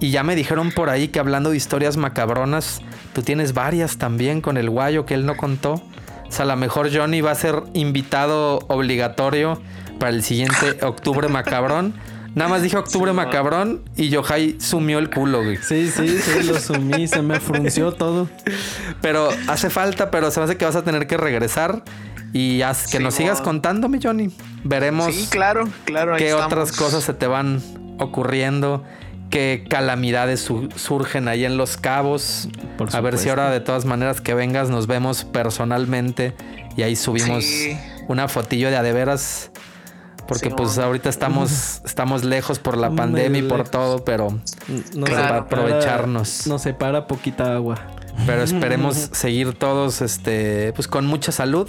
Speaker 1: y ya me dijeron por ahí que hablando de historias macabronas, tú tienes varias también con el guayo que él no contó. O sea, a lo mejor Johnny va a ser invitado obligatorio para el siguiente octubre macabrón. Nada más dije octubre
Speaker 3: Sí,
Speaker 1: macabrón y Yohai sumió el culo, güey.
Speaker 2: Sí, sí, sí, lo sumí, se me frunció todo.
Speaker 1: Pero hace falta, pero se me hace que vas a tener que regresar y haz que
Speaker 3: Sí,
Speaker 1: nos sigas contando, mi Johnny. Veremos
Speaker 3: Sí, claro, claro. ahí
Speaker 1: qué
Speaker 3: estamos.
Speaker 1: otras cosas se te van ocurriendo, qué calamidades su- surgen ahí en los cabos.
Speaker 2: Por
Speaker 1: a ver si ahora de todas maneras que vengas nos vemos personalmente y ahí subimos
Speaker 3: Sí.
Speaker 1: una fotillo de a de veras. Porque
Speaker 3: Sí,
Speaker 1: pues ahorita estamos, estamos lejos por la pandemia y por
Speaker 2: lejos.
Speaker 1: todo, pero
Speaker 2: No
Speaker 3: Claro.
Speaker 1: para aprovecharnos.
Speaker 2: Nos separa poquita agua.
Speaker 1: Pero esperemos seguir todos este, pues con mucha salud.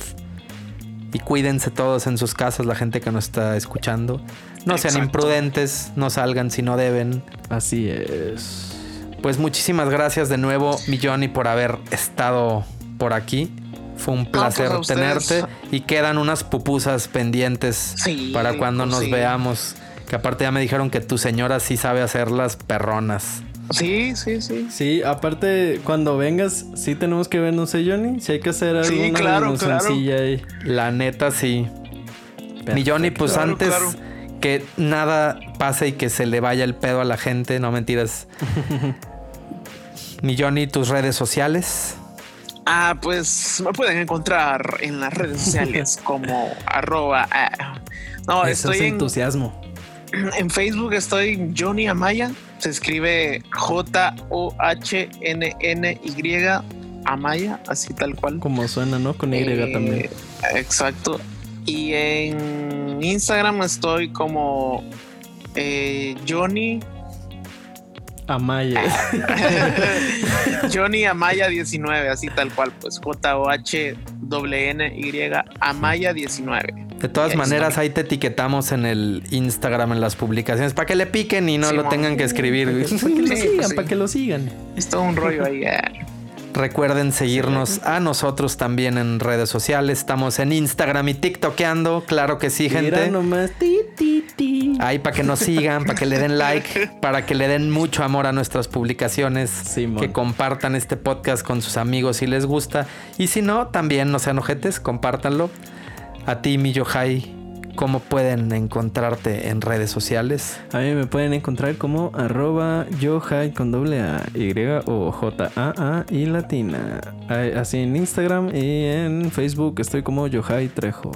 Speaker 1: Y cuídense todos en sus casas, la gente que nos está escuchando. No sean
Speaker 3: Exacto.
Speaker 1: imprudentes, no salgan si no deben.
Speaker 2: Así es.
Speaker 1: Pues muchísimas gracias de nuevo, mi Johnny, por haber estado por aquí. Fue un placer
Speaker 3: pues, a
Speaker 1: tenerte y quedan unas pupusas pendientes
Speaker 3: Sí,
Speaker 1: para cuando
Speaker 3: pues
Speaker 1: nos
Speaker 3: sí.
Speaker 1: veamos. Que aparte ya me dijeron que tu señora sí sabe hacer las perronas.
Speaker 3: Sí, sí, sí.
Speaker 2: Sí, aparte, cuando vengas, sí tenemos que vernos, ¿eh, Johnny? Si hay que hacer
Speaker 3: Sí,
Speaker 2: alguna
Speaker 3: claro,
Speaker 2: sencilla ahí.
Speaker 1: La neta sí. Mi Johnny, pues
Speaker 3: Claro,
Speaker 1: antes
Speaker 3: claro.
Speaker 1: Que nada pase y que se le vaya el pedo a la gente, no mentiras. Mi Johnny, tus redes sociales.
Speaker 3: Ah, pues me pueden encontrar en las redes sociales como arroba. ah. No,
Speaker 2: Eso
Speaker 3: estoy
Speaker 2: es
Speaker 3: en,
Speaker 2: entusiasmo.
Speaker 3: en Facebook, estoy Johnny Amaya. Se escribe J-O-H-N-N-Y Amaya, así tal cual.
Speaker 2: Como suena, ¿no? Con Y
Speaker 3: Eh,
Speaker 2: también.
Speaker 3: Exacto. Y en Instagram estoy como eh, Johnny
Speaker 2: Amaya.
Speaker 3: Johnny Amaya 19, así tal cual, pues J O H N Y Amaya 19.
Speaker 1: De todas maneras, ahí te etiquetamos en el Instagram, en las publicaciones, para que le piquen y no
Speaker 3: Sí,
Speaker 1: lo tengan que escribir.
Speaker 2: Para que lo
Speaker 3: Sí,
Speaker 2: sigan,
Speaker 3: pues sí.
Speaker 2: para que lo sigan.
Speaker 3: Es todo un rollo ahí. eh.
Speaker 1: Recuerden seguirnos a nosotros también en redes sociales. Estamos en Instagram y TikTokeando. Claro que sí,
Speaker 2: Mira
Speaker 1: gente.
Speaker 2: nomás. Ti, ti, ti.
Speaker 1: Ahí para que nos sigan, para que le den like, para que le den mucho amor a nuestras publicaciones, que compartan este podcast con sus amigos si les gusta. Y si no, también no sean ojetes, compártanlo. A ti, mi Yohai, ¿cómo pueden encontrarte en redes sociales?
Speaker 2: A mí me pueden encontrar como arroba yohai con doble A, Y o J A A y latina. Así en Instagram y en Facebook estoy como Yohai Trejo.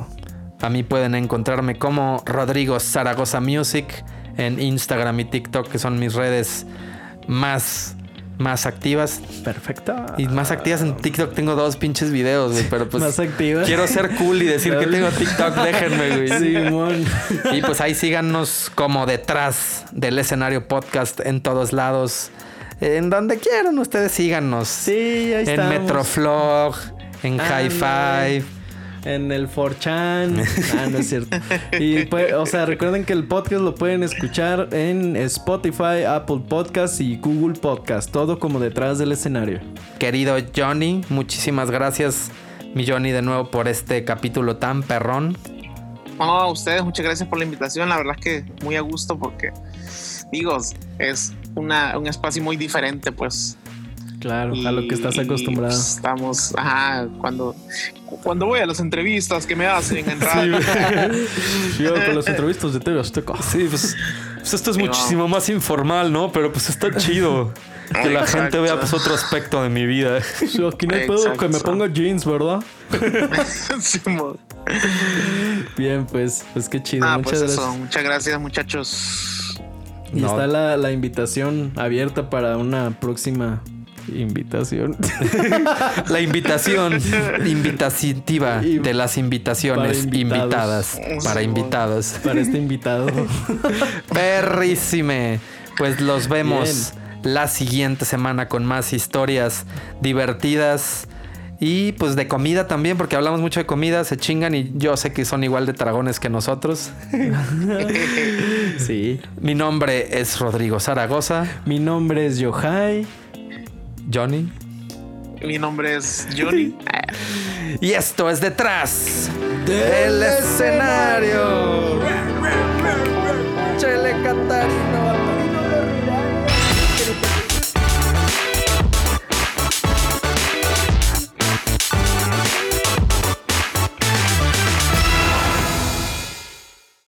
Speaker 1: A mí pueden encontrarme como Rodrigo Zaragoza Music en Instagram y TikTok, que son mis redes más, más activas.
Speaker 2: Perfecto.
Speaker 1: Y más activas en TikTok tengo dos pinches videos, güey, pero pues
Speaker 2: Más activa.
Speaker 1: quiero ser cool y decir que tengo TikTok, déjenme, güey.
Speaker 2: Simón.
Speaker 1: Y pues ahí síganos como detrás del escenario podcast en todos lados. En donde quieran, ustedes síganos.
Speaker 2: Sí, ahí
Speaker 1: en
Speaker 2: estamos.
Speaker 1: Metroflog, en
Speaker 2: Ándale.
Speaker 1: Hi-Fi.
Speaker 2: En el 4chan. Ah, no es cierto. Y pues, o sea, recuerden que el podcast lo pueden escuchar en Spotify, Apple Podcast y Google Podcast. Todo como detrás del escenario.
Speaker 1: Querido Johnny, muchísimas gracias, mi Johnny, de nuevo por este capítulo tan perrón.
Speaker 3: No, a ustedes, muchas gracias por la invitación. La verdad es que muy a gusto porque, digo, es una, un espacio muy diferente, pues.
Speaker 2: Claro, a lo que estás acostumbrado.
Speaker 3: pues, estamos, ajá, cuando, cuando voy a las entrevistas que me hacen en radio.
Speaker 2: Yo con los entrevistas de TV Azteca.
Speaker 1: Sí, pues, pues esto es
Speaker 3: Sí,
Speaker 1: muchísimo más informal, ¿no? Pero pues está chido que la
Speaker 3: Exacto.
Speaker 1: gente vea pues otro aspecto de mi vida.
Speaker 2: Sí, Aquí no hay pedo que me ponga jeans, ¿verdad? Bien, pues, pues qué chido.
Speaker 3: Ah,
Speaker 2: Muchas
Speaker 3: pues
Speaker 2: gracias.
Speaker 3: eso. Muchas gracias, muchachos.
Speaker 2: Y
Speaker 1: No.
Speaker 2: está la, la invitación abierta para una próxima invitación.
Speaker 1: La invitación invitativa
Speaker 2: Y-
Speaker 1: de las invitaciones
Speaker 2: para
Speaker 1: invitadas para invitados.
Speaker 2: para este invitado.
Speaker 1: Perrísime. Pues los vemos la siguiente semana con más historias divertidas. Y pues de comida también, porque hablamos mucho de comida, se chingan y yo sé que son igual de dragones que nosotros.
Speaker 2: Sí.
Speaker 1: Mi nombre es Rodrigo Zaragoza.
Speaker 2: Mi nombre es Yohai.
Speaker 1: Johnny.
Speaker 3: Mi nombre es Johnny.
Speaker 1: Y esto es detrás del escenario. Chele Catarino.